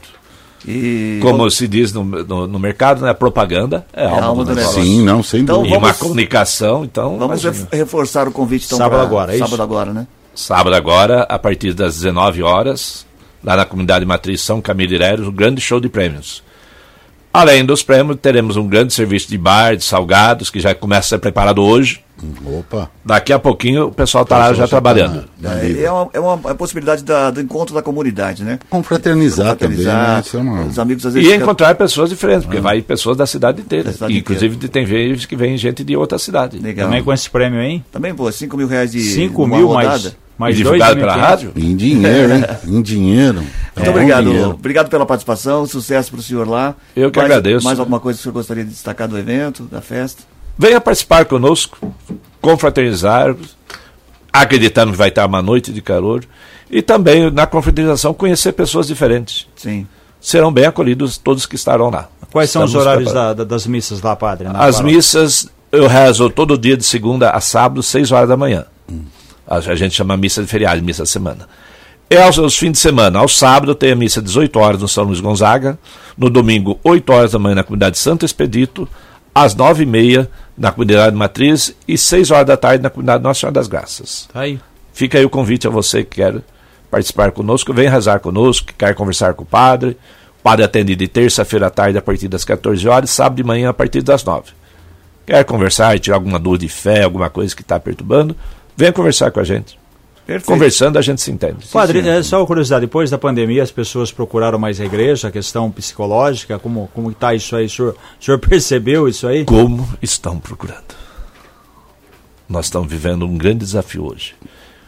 E... Como se diz no, no, no, mercado, né? Propaganda é, é alma do negócio. Sim, não, sem então, dúvida. E uma comunicação, então... Vamos imagina. reforçar o convite, então, Sábado agora, é Sábado isso? agora, né? Sábado agora, a partir das 19 horas, lá na comunidade matriz São Camilo Ireiros, um grande show de prêmios. Além dos prêmios, teremos um grande serviço de bar, de salgados, que já começa a ser preparado hoje. Opa! Daqui a pouquinho o pessoal está lá já trabalhando. Tá é, é, uma, é uma possibilidade da, do encontro da comunidade, né? Confraternizar, Confraternizar também, né? Os amigos às vezes. E encontrar pessoas diferentes, porque ah. vai pessoas da cidade inteira. Da cidade inclusive inteira. tem vezes que vem gente de outra cidade. Legal. Também com esse prêmio aí? Também, pô, 5 mil reais de 5 mil rodada. mais. Mais divulgado pela rádio? Em dinheiro, hein? em dinheiro. Muito é, obrigado. Dinheiro. Obrigado pela participação, sucesso para o senhor lá. Eu que mais, agradeço. Mais alguma coisa que o senhor gostaria de destacar do evento, da festa? Venha participar conosco, confraternizar, acreditando que vai estar uma noite de calor. E também, na confraternização, conhecer pessoas diferentes. Sim. Serão bem acolhidos todos que estarão lá. Quais Estamos são os horários da, da, das missas lá, padre? As missas eu rezo todo dia de segunda a sábado, 6 horas da manhã. Hum. A, gente chama missa de feriado, missa de semana. E aos, aos fins de semana, ao sábado, tem a missa 18 horas no São Luís Gonzaga, no domingo, 8 horas da manhã na comunidade Santo Expedito, às 9 e meia na comunidade Matriz e 6 horas da tarde na comunidade Nossa Senhora das Graças. Tá aí. Fica aí o convite a você que quer participar conosco, vem rezar conosco, que quer conversar com o padre. O padre atende de terça-feira à tarde a partir das 14 horas, sábado de manhã a partir das 9. Quer conversar e tirar alguma dúvida de fé, alguma coisa que está perturbando? Venha conversar com a gente. Perfeito. Conversando a gente se entende. Padre, é só uma curiosidade, depois da pandemia as pessoas procuraram mais a igreja, a questão psicológica, como como está isso aí? O senhor, o senhor percebeu isso aí? Como estão procurando? Nós estamos vivendo um grande desafio hoje.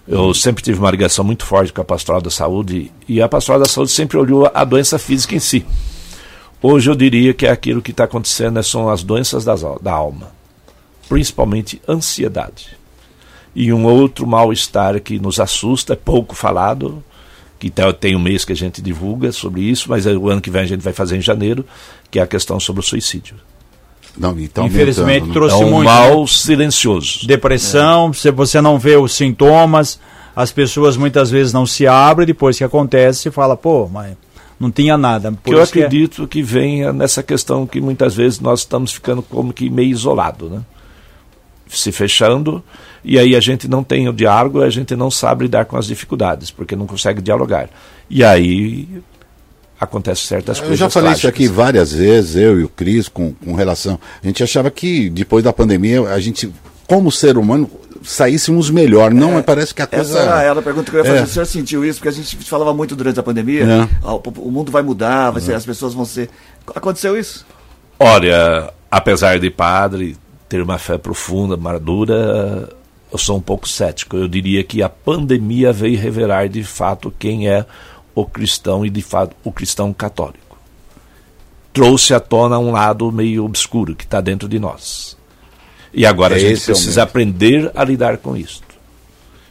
Eu sempre tive uma ligação muito forte com a pastoral da saúde e a pastoral da saúde sempre olhou a doença física em si. Hoje eu diria que é aquilo que está acontecendo né, são as doenças das, da alma, principalmente ansiedade. E um outro mal-estar que nos assusta, é pouco falado, que tem um mês que a gente divulga sobre isso, mas é o ano que vem a gente vai fazer em janeiro, que é a questão sobre o suicídio. Não, então Infelizmente né? trouxe é um muito. mal né? silencioso. Depressão, é. se você não vê os sintomas, as pessoas muitas vezes não se abrem, depois que acontece, fala, pô, mas não tinha nada. Por eu acredito que... que venha nessa questão que muitas vezes nós estamos ficando como que meio isolado, né? Se fechando, e aí a gente não tem o diálogo, a gente não sabe lidar com as dificuldades, porque não consegue dialogar. E aí acontecem certas eu coisas. Eu já falei trágicas. isso aqui várias vezes, eu e o Cris, com, com relação. A gente achava que depois da pandemia, a gente, como ser humano, saíssemos melhor. Não, é, parece que a coisa. Essa era a pergunta que eu ia fazer. É. O senhor sentiu isso? Porque a gente falava muito durante a pandemia. É. Ah, o, o, mundo vai mudar, vai ser, as pessoas vão ser. Aconteceu isso? Olha, apesar de padre ter uma fé profunda, madura, eu sou um pouco cético. Eu diria que a pandemia veio revelar de fato quem é o cristão e de fato o cristão católico. Trouxe à tona um lado meio obscuro que está dentro de nós. E agora é a gente precisa é aprender a lidar com isso.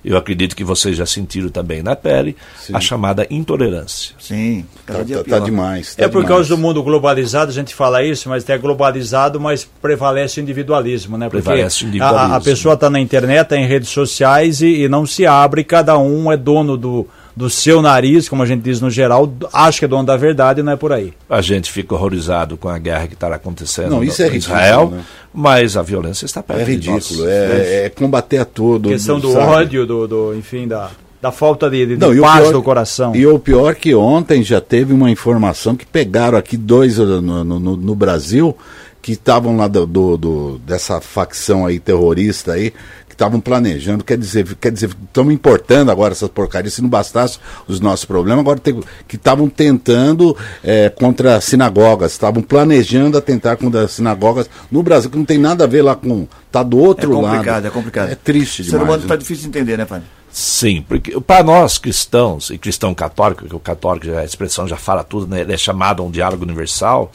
Eu acredito que vocês já sentiram também na pele Sim. a chamada intolerância. Sim, cada tá, dia tá, tá demais. Tá é por demais. causa do mundo globalizado, a gente fala isso, mas é globalizado, mas prevalece o individualismo, né? Porque prevalece o individualismo. A, a pessoa está na internet, está em redes sociais e, e não se abre, cada um é dono do, do seu nariz, como a gente diz no geral, acha que é dono da verdade e não é por aí. A gente fica horrorizado com a guerra que está acontecendo não, isso no, é ridículo, Israel, né? mas a violência está perto É ridículo, é, é, combater a todo. A questão do sabe? ódio, do, do, enfim, da, da falta de, de, não, paz pior, do coração. E o pior que ontem já teve uma informação que pegaram aqui dois no, no, no Brasil que estavam lá do, do, do, dessa facção aí terrorista aí estavam planejando, quer dizer, quer dizer, estamos importando agora essas porcarias, se não bastasse os nossos problemas, agora tem, que estavam tentando é, contra sinagogas, estavam planejando atentar contra sinagogas no Brasil, que não tem nada a ver lá com. Está do outro lado. É complicado, lado. é complicado. É triste demais. O ser humano está né? difícil de entender, né, pai? Sim, porque para nós cristãos, e cristão católico, que o católico, a expressão já fala tudo, né, ele é chamado a um diálogo universal,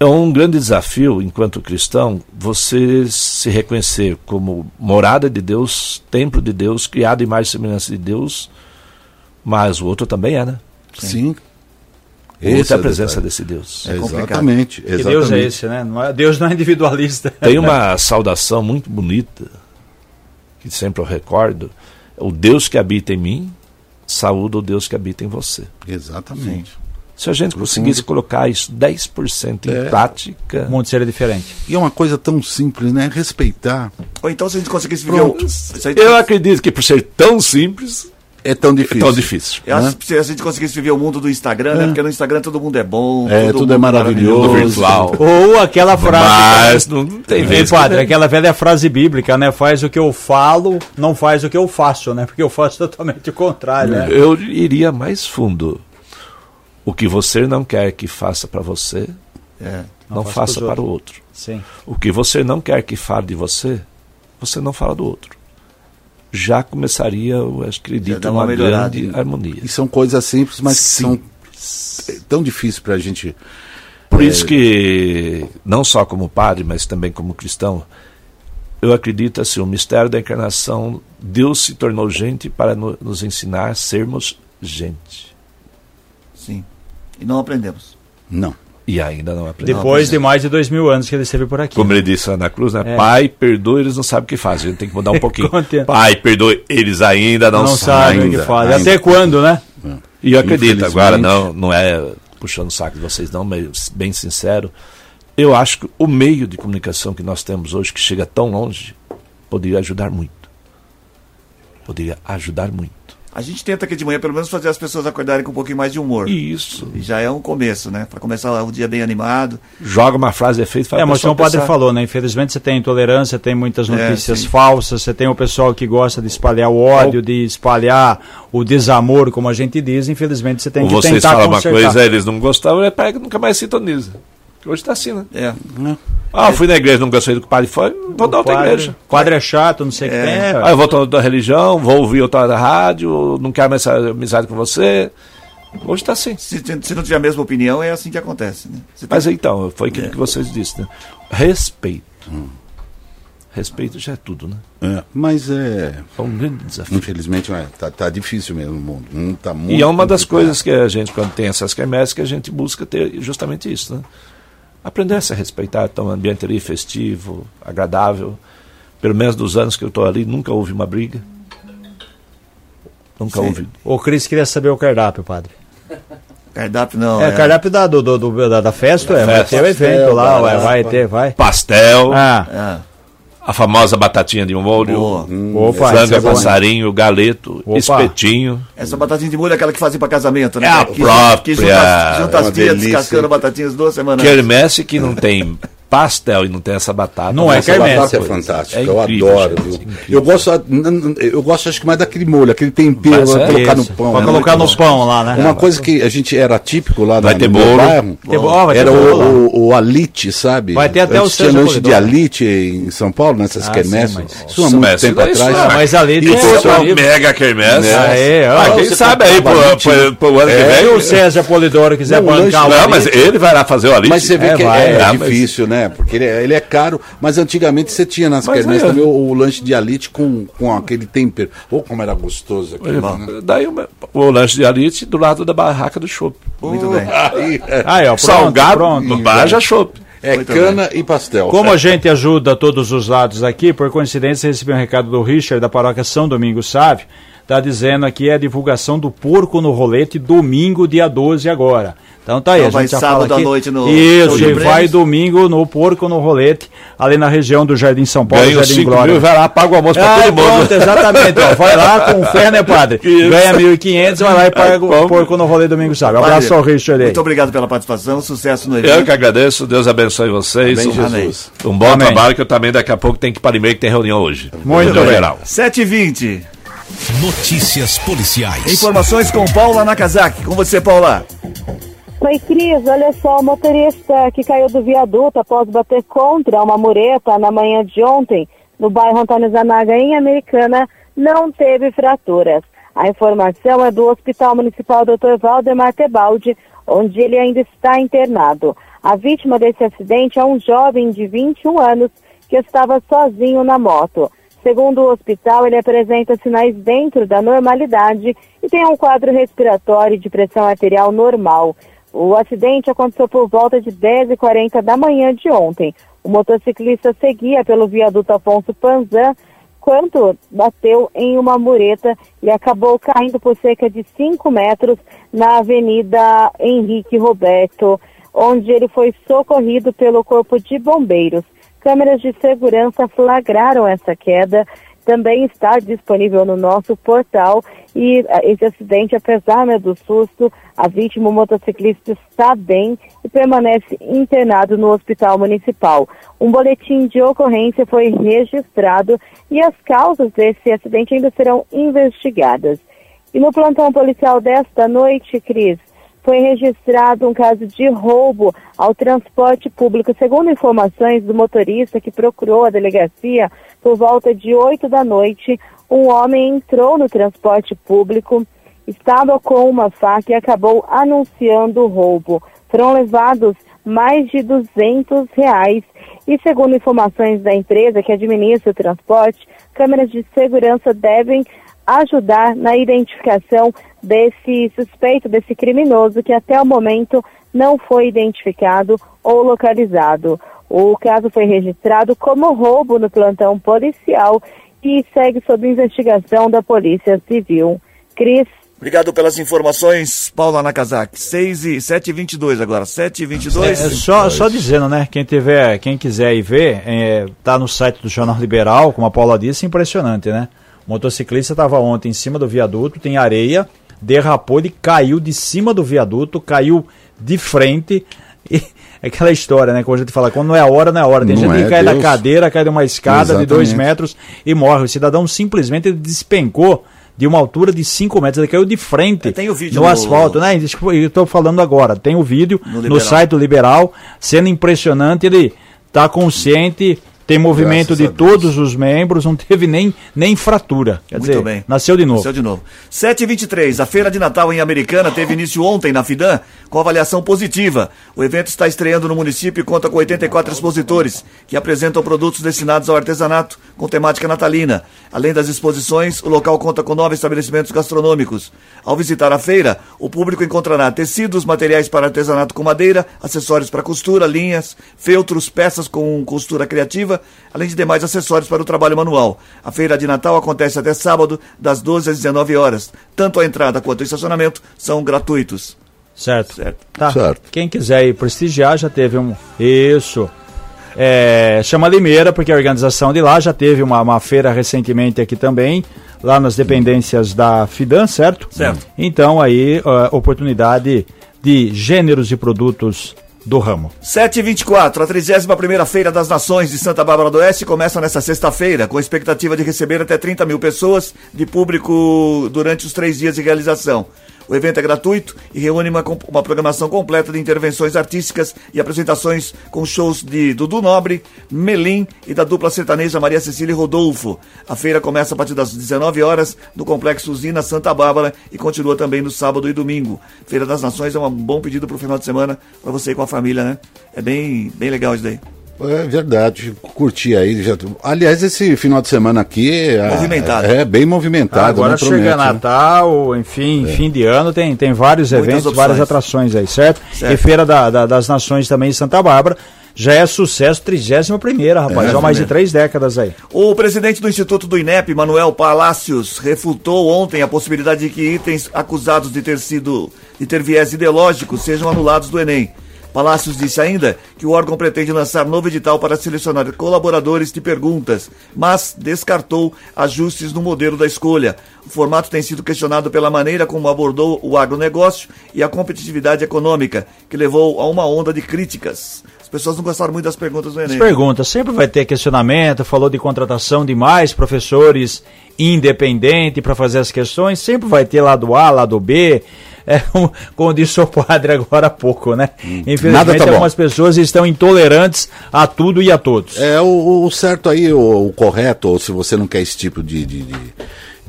é um grande desafio, enquanto cristão, você se reconhecer como morada de Deus, templo de Deus, criado em mais semelhança de Deus, mas o outro também é, né? Sim. Essa é a presença desse Deus. É exatamente, exatamente. Que Deus é esse, né? Não é, Deus não é individualista. Tem uma saudação muito bonita, que sempre eu recordo. O Deus que habita em mim, saúda o Deus que habita em você. Exatamente. Sim. Se a gente conseguisse colocar isso 10% em é. prática. O mundo seria diferente. E é uma coisa tão simples, né? Respeitar. Ou então se a gente conseguisse viver. O... Eu acredito que por ser tão simples. É tão difícil. É tão difícil. Que se a gente conseguisse viver o mundo do Instagram, né? é. né? Porque no Instagram todo mundo é bom. É, tudo, tudo é maravilhoso. maravilhoso. virtual. Ou aquela frase. Mas não, não tem vez. Padre, que... aquela velha frase bíblica, né? Faz o que eu falo, não faz o que eu faço, né? Porque eu faço totalmente o contrário. Né? Eu iria mais fundo. O que você não quer que faça para você, é, não, não faça para o outro. Sim. O que você não quer que fale de você, você não fala do outro. Já começaria, eu acredito, uma, uma grande harmonia. E são coisas simples, mas Sim. são tão difíceis para a gente. Por é... isso que, não só como padre, mas também como cristão, eu acredito assim, o mistério da encarnação, Deus se tornou gente para no, nos ensinar a sermos gente. Sim. E não aprendemos. Não. E ainda não aprendemos. Depois de mais de dois mil anos que ele esteve por aqui. Como ele disse na cruz, né? É. Pai, perdoe, eles não sabem o que fazem. A gente tem que mudar um pouquinho. Pai, perdoe, eles ainda não, não sabem o que fazem. Até quando, né? É. E eu acredito, agora não, não é puxando o saco de vocês não, mas bem sincero, eu acho que o meio de comunicação que nós temos hoje, que chega tão longe, poderia ajudar muito. Poderia ajudar muito. A gente tenta aqui de manhã, pelo menos, fazer as pessoas acordarem com um pouquinho mais de humor. Isso. E já é um começo, né? Para começar o dia bem animado. Joga uma frase de efeito. É, mas como o padre falou, né? Infelizmente você tem intolerância, tem muitas é, notícias é, falsas, você tem o pessoal que gosta de espalhar o ódio, de espalhar o desamor, como a gente diz. Infelizmente você tem Ou que vocês tentar falam uma coisa, eles não gostavam, ele pega nunca mais sintoniza. Hoje está assim, né? É. Ah, fui na igreja, não gostei do que o padre foi, vou dar outra quadro, igreja. quadro é chato, não sei o é. que tem. Ah, eu vou outra religião, vou ouvir outra rádio, não quero mais amizade com você. Hoje está assim. Se, se, não tiver a mesma opinião, é assim que acontece. Né? Mas então, foi aquilo é. que vocês disseram. Né? Respeito. Hum. Respeito já é tudo, né? É, mas é. É um grande desafio. Infelizmente, é, tá, tá difícil mesmo o mundo. Não tá muito e é uma das coisas que a gente, quando tem essas quermesses, que a gente busca ter justamente isso, né? Aprender a se respeitar, então um ambiente ali festivo, agradável. Pelo menos dos anos que eu estou ali, nunca houve uma briga. Nunca Sim. houve. O Cris queria saber o cardápio, padre. Cardápio não. É, é. cardápio da, do, do, da, da festa, da é, festa. vai ter o evento lá, vai, vai ter, vai. Pastel. Ah. É a famosa batatinha de molho, hum, Opa, é passarinho, galeto, Opa. espetinho. Essa batatinha de molho é aquela que fazia para casamento, né? É a que, própria. Que junta, junta as filhas descascando batatinhas duas semanas. Quermesse que não tem pastel e não tem essa batata. Não é essa batata é fantástica, é eu adoro. Gente, eu gosto, eu gosto acho que mais daquele molho, aquele tempero para colocar no pão. Para colocar no pão lá, né? Uma coisa que a gente era típico lá vai ter bolo. bairro, bolo, era o, o, o, alite, sabe? Vai ter até o tinha lanche de alite em São Paulo, nessas ah, quermesses. Isso há muito tempo atrás. Mas alite é mega quermesse. Ah, quem sabe aí pro ano que vem. Se o César Polidoro quiser bancar Não, mas ele vai lá fazer o alite. Mas você vê que é difícil, né? Porque ele é é caro, mas antigamente você tinha nas quermesses é. também o, o, lanche de alite com, com aquele tempero. Ou oh, como era gostoso aquilo. Né? Daí o, o, lanche de alite do lado da barraca do chopp. Muito bem. Aí, é. aí, ó, pronto, Salgado, pronto. Baja chopp. É Muito cana bem. e pastel. Como a gente ajuda todos os lados aqui, por coincidência recebi um recado do Richard da paróquia São Domingos Sávio, está dizendo aqui a divulgação do porco no rolete domingo, dia 12 agora. Então tá aí, então a gente vai sábado à noite no Isso, e vai domingo no Porco, no Rolete, ali na região do Jardim São Paulo, Ganha Jardim Glória. Mil, vai lá, paga o almoço ah, pra todo mundo. Pronto, exatamente, ó, vai lá com fé, né, padre? Isso. Ganha 1.500, vai lá e paga o Porco no Rolete domingo, sabe? Um abraço ao Richard aí. Muito obrigado pela participação, sucesso no evento. Eu que agradeço, Deus abençoe vocês. Amém, um, Jesus. um bom Amém. trabalho, que eu também daqui a pouco tenho que ir para e-mail que tem reunião hoje. Muito bem. Geral. 7h20. Notícias policiais. Informações com Paula Nakazaki. Com você, Paula. Oi, Cris, olha só, o motorista que caiu do viaduto após bater contra uma mureta na manhã de ontem, no bairro Antônio Zanaga, em Americana, não teve fraturas. A informação é do Hospital Municipal Dr. Valdemar Tebaldi, onde ele ainda está internado. A vítima desse acidente é um jovem de 21 anos que estava sozinho na moto. Segundo o hospital, ele apresenta sinais dentro da normalidade e tem um quadro respiratório de pressão arterial normal. O acidente aconteceu por volta de 10h40 da manhã de ontem. O motociclista seguia pelo viaduto Afonso Panzan quando bateu em uma mureta e acabou caindo por cerca de 5 metros na Avenida Henrique Roberto, onde ele foi socorrido pelo Corpo de Bombeiros. Câmeras de segurança flagraram essa queda também está disponível no nosso portal e eh, esse acidente, apesar né, do susto, a vítima, o motociclista, está bem e permanece internado no hospital municipal. Um boletim de ocorrência foi registrado e as causas desse acidente ainda serão investigadas. E no plantão policial desta noite, Cris, foi registrado um caso de roubo ao transporte público. Segundo informações do motorista que procurou a delegacia por volta de 8 da noite, um homem entrou no transporte público, estava com uma faca e acabou anunciando o roubo. Foram levados mais de 200 reais e, segundo informações da empresa que administra o transporte, câmeras de segurança devem ajudar na identificação desse suspeito, desse criminoso, que até o momento não foi identificado ou localizado. O caso foi registrado como roubo no plantão policial e segue sob investigação da Polícia Civil. Cris. Obrigado pelas informações, Paula Nakazaki. 6 e 7 e 22 agora, 7 e 22. É, só, só dizendo, né, quem tiver, quem quiser ir ver, é, tá no site do Jornal Liberal, como a Paula disse, impressionante, né? O motociclista estava ontem em cima do viaduto, tem areia, derrapou, ele caiu de cima do viaduto, caiu de frente. E é aquela história, né? Quando a gente fala, quando não é a hora, não é a hora. Tem não gente é, que cai Deus. da cadeira, cai de uma escada Exatamente. de dois metros e morre. O cidadão simplesmente despencou de uma altura de 5 metros. Ele caiu de frente é, tem o vídeo no, no asfalto, né? Eu estou falando agora. Tem o vídeo no, no site do Liberal, sendo impressionante. Ele está consciente tem movimento Graças de todos os membros, não teve nem, nem fratura. Quer Muito dizer, bem. nasceu de novo. Nasceu de novo. 7h23, a Feira de Natal em Americana teve início ontem na FIDAN, com avaliação positiva. O evento está estreando no município e conta com 84 expositores, que apresentam produtos destinados ao artesanato, com temática natalina. Além das exposições, o local conta com nove estabelecimentos gastronômicos. Ao visitar a feira, o público encontrará tecidos, materiais para artesanato com madeira, acessórios para costura, linhas, feltros, peças com costura criativa, além de demais acessórios para o trabalho manual. A feira de Natal acontece até sábado, das 12 às 19 horas. Tanto a entrada quanto o estacionamento são gratuitos. Certo. Certo. Tá. certo. Quem quiser ir prestigiar já teve um. Isso. É, chama Limeira, porque a organização de lá já teve uma, uma feira recentemente aqui também, lá nas dependências da FIDAN, certo? Certo. Então aí, uh, oportunidade de gêneros e produtos do ramo. 7h24, a 31 Feira das Nações de Santa Bárbara do Oeste começa nesta sexta-feira, com expectativa de receber até 30 mil pessoas de público durante os três dias de realização. O evento é gratuito e reúne uma, uma programação completa de intervenções artísticas e apresentações com shows de Dudu Nobre, Melim e da dupla sertaneja Maria Cecília e Rodolfo. A feira começa a partir das 19 horas no Complexo Usina Santa Bárbara e continua também no sábado e domingo. Feira das Nações é um bom pedido para o final de semana para você ir com a família, né? É bem, bem legal isso daí. É verdade, curti aí. Já... Aliás, esse final de semana aqui é, movimentado. é, bem movimentado. Agora né, chega promete, né? Natal, enfim, é. fim de ano, tem, tem vários Muitas eventos, opções. várias atrações aí, certo? certo. E Feira da, da, das Nações também em Santa Bárbara. Já é sucesso 31 primeira, rapaz. É, já há mais de três décadas aí. O presidente do Instituto do INEP, Manuel Palácios, refutou ontem a possibilidade de que itens acusados de ter sido de ter viés ideológico sejam anulados do Enem. Palácios disse ainda que o órgão pretende lançar novo edital para selecionar colaboradores de perguntas, mas descartou ajustes no modelo da escolha. O formato tem sido questionado pela maneira como abordou o agronegócio e a competitividade econômica, que levou a uma onda de críticas. As pessoas não gostaram muito das perguntas do Enem. As perguntas, sempre vai ter questionamento, falou de contratação de mais professores independentes para fazer as questões, sempre vai ter lado A, lado B, é, como disse o padre agora há pouco, né? Hum. Infelizmente, tá algumas pessoas estão intolerantes a tudo e a todos. É, o, o certo aí, o, o, correto, ou se você não quer esse tipo de, de, de,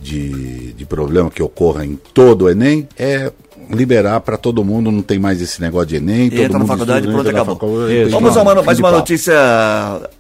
de, de problema que ocorra em todo o Enem, é liberar para todo mundo, não tem mais esse negócio de Enem. Entra na faculdade, pronto, acabou. Faculdade, Vamos a uma, mais uma notícia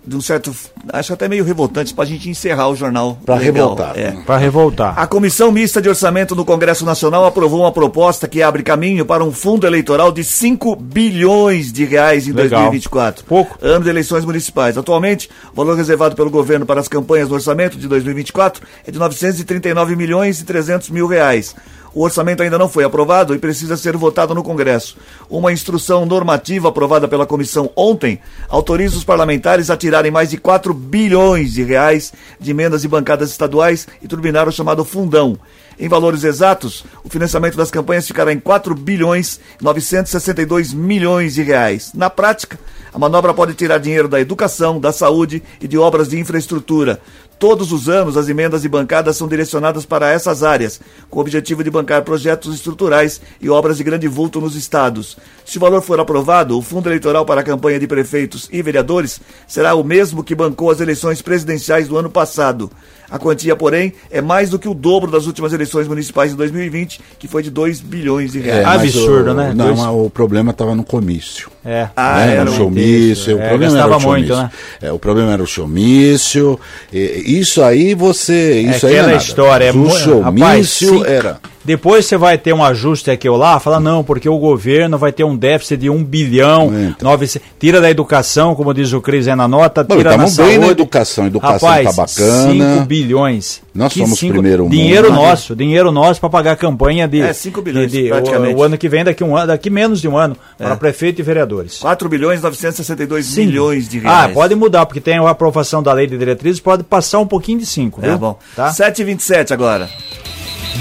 de um certo, acho até meio revoltante, para a gente encerrar o jornal. Para revoltar. É. Para revoltar. A Comissão Mista de Orçamento do Congresso Nacional aprovou uma proposta que abre caminho para um fundo eleitoral de 5 bilhões de reais em Legal. 2024. Pouco. Ano de eleições municipais. Atualmente, o valor reservado pelo governo para as campanhas do orçamento de 2024 é de 939 milhões e 300 mil reais. O orçamento ainda não foi aprovado e precisa ser votado no Congresso. Uma instrução normativa aprovada pela comissão ontem autoriza os parlamentares a tirarem mais de 4 bilhões de reais de emendas e bancadas estaduais e turbinar o chamado fundão. Em valores exatos, o financiamento das campanhas ficará em 4 bilhões 962 milhões de reais. Na prática, a manobra pode tirar dinheiro da educação, da saúde e de obras de infraestrutura. Todos os anos, as emendas e bancadas são direcionadas para essas áreas, com o objetivo de bancar projetos estruturais e obras de grande vulto nos estados. Se o valor for aprovado, o fundo eleitoral para a campanha de prefeitos e vereadores será o mesmo que bancou as eleições presidenciais do ano passado. A quantia, porém, é mais do que o dobro das últimas eleições municipais de 2020, que foi de 2 bilhões de reais. É, Absurdo, o, né? Não, dois... o problema estava no comício. É. Ah, né? era no showmício. É, o problema era o showmício. Muito, né? é, o problema era o showmício. isso aí você. Isso é aí aquela é história. É o showmício era. Depois você vai ter um ajuste aqui ou lá, fala, não, porque o governo vai ter um déficit de um bilhão, nove, tira da educação, como diz o Cris aí na nota, tira Não, da saúde. bem na educação, educação Rapaz, tá bacana. 5 bilhões. Nós Que somos cinco- primeiro mundo. Dinheiro nosso, dinheiro nosso para pagar a campanha de. É, cinco bilhões, de- de- praticamente. o, o ano que vem, daqui um ano, daqui menos de um ano, para prefeito e vereadores. 4 bilhões 962 Sim. milhões de Ah, reais. pode mudar, porque tem a aprovação da lei de diretrizes, pode passar um pouquinho de 5, viu? É bom. Tá? 7h27 agora.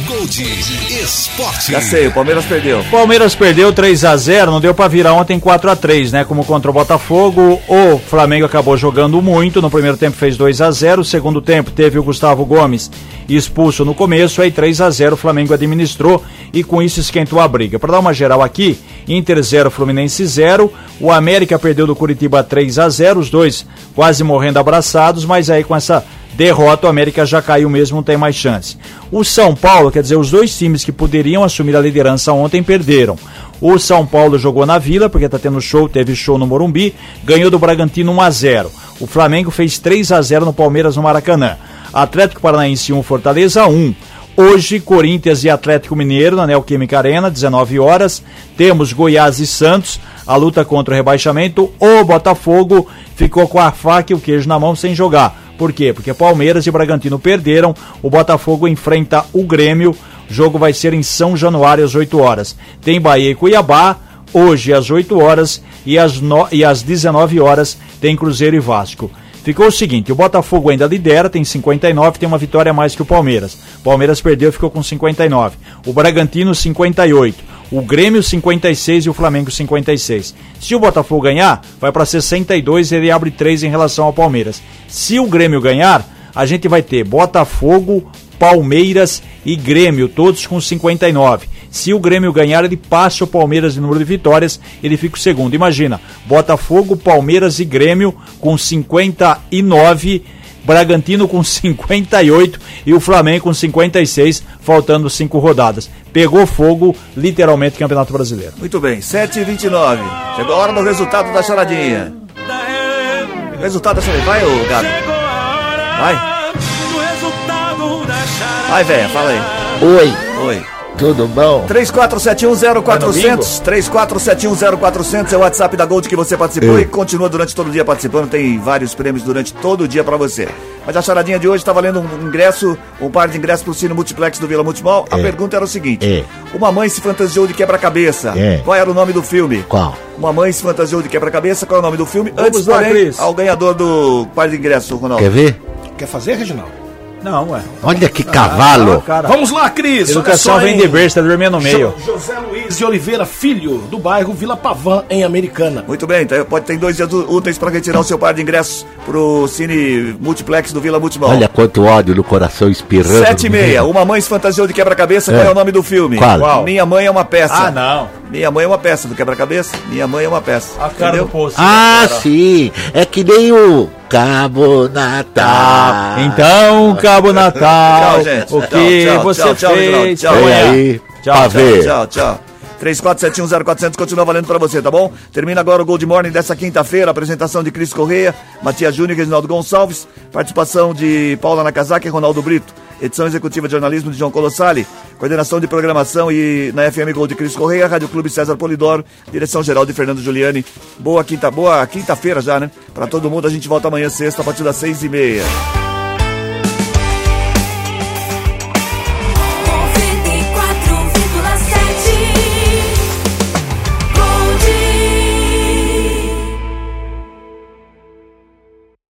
Gold Esporte. Já sei, o Palmeiras perdeu. Palmeiras perdeu 3 a 0 não deu pra virar ontem 4 a 3 né? Como contra o Botafogo, o Flamengo acabou jogando muito. No primeiro tempo fez 2 a 0 segundo tempo teve o Gustavo Gomes expulso no começo, aí 3 a 0 o Flamengo administrou e com isso esquentou a briga. Para dar uma geral aqui, Inter 0, Fluminense 0, o América perdeu do Curitiba 3 a 0 os dois quase morrendo abraçados, mas aí com essa derrota, o América já caiu mesmo, não tem mais chance. O São Paulo, quer dizer, os dois times que poderiam assumir a liderança ontem perderam. O São Paulo jogou na Vila, porque tá tendo show, teve show no Morumbi, ganhou do Bragantino 1 a 0. O Flamengo fez 3 a 0 no Palmeiras no Maracanã. Atlético Paranaense 1, Fortaleza 1. Hoje, Corinthians e Atlético Mineiro na Neoquímica Arena, 19 horas. Temos Goiás e Santos, a luta contra o rebaixamento. O Botafogo ficou com a faca e o queijo na mão sem jogar. Por quê? Porque Palmeiras e Bragantino perderam. O Botafogo enfrenta o Grêmio. O jogo vai ser em São Januário às 8 horas. Tem Bahia e Cuiabá. Hoje às 8 horas e às, no... e às 19 horas tem Cruzeiro e Vasco. Ficou o seguinte, o Botafogo ainda lidera, tem 59, tem uma vitória a mais que o Palmeiras. O Palmeiras perdeu, ficou com 59. O Bragantino 58. O Grêmio 56 e o Flamengo 56. Se o Botafogo ganhar, vai para 62 e ele abre 3 em relação ao Palmeiras. Se o Grêmio ganhar, a gente vai ter Botafogo, Palmeiras e Grêmio, todos com 59. Se o Grêmio ganhar, ele passa o Palmeiras em número de vitórias, ele fica o segundo. Imagina, Botafogo, Palmeiras e Grêmio com 59, Bragantino com 58 e o Flamengo com 56, faltando cinco rodadas. Pegou fogo, literalmente, Campeonato Brasileiro. Muito bem, 7h29. Chegou a hora do resultado da charadinha. Resultado da charadinha. Vai, ô gato. Vai. Vai, velho, fala aí. Oi, Oi. Tudo bom? 34710400, 34710400 é o WhatsApp da Gold que você participou Eu. e continua durante todo o dia participando. Tem vários prêmios durante todo o dia pra você. Mas a charadinha de hoje tá valendo um ingresso, um par de ingressos pro Cine Multiplex do Vila Multimol. A É. pergunta era o seguinte: É. Uma mãe se fantasiou de quebra-cabeça. É. Qual era o nome do filme? Qual? Uma mãe se fantasiou de quebra-cabeça. Qual é o nome do filme? Vamos Antes, lá, porém, Cris. ao ganhador do par de ingressos, Ronaldo. Quer ver? Quer fazer, Reginaldo? Não, ué. Olha que cavalo. Ah, cara. Vamos lá, Cris. Educação vem de berço, tá dormindo no meio. Jo- José Luiz de Oliveira Filho, do bairro Vila Pavã, em Americana. Muito bem, então pode ter dois dias úteis para retirar o seu par de ingressos pro Cine Multiplex do Vila Multimol. Olha quanto ódio no coração espirrando. Sete e meia, uma mãe se fantasiou de quebra-cabeça, qual é o nome do filme? Qual? Minha Mãe é uma peça. Ah, não. Minha Mãe é uma peça do quebra-cabeça, Minha Mãe é uma peça. A cara Entendeu? do poço. Ah, sim. É que nem o Cabo Natal. Então, Cabo Natal, Tchau, gente. o Tchau, que tchau, você tchau, tchau, fez? tchau, Vem Amanhã. aí, Tchau, tchau, ver. Tchau, tchau. 34710400 continua valendo pra você, tá bom? Termina agora o Gold Morning dessa quinta-feira, apresentação de Cris Correia, Matias Júnior e Reginaldo Gonçalves, participação de Paula Nakazaki e Ronaldo Brito, edição executiva de jornalismo de João Colossali, coordenação de programação e na FM Gold de Cris Correia, Rádio Clube César Polidoro, direção geral de Fernando Giuliani. Boa quinta, boa quinta-feira já, né? Pra todo mundo, a gente volta amanhã sexta a partir das seis e meia.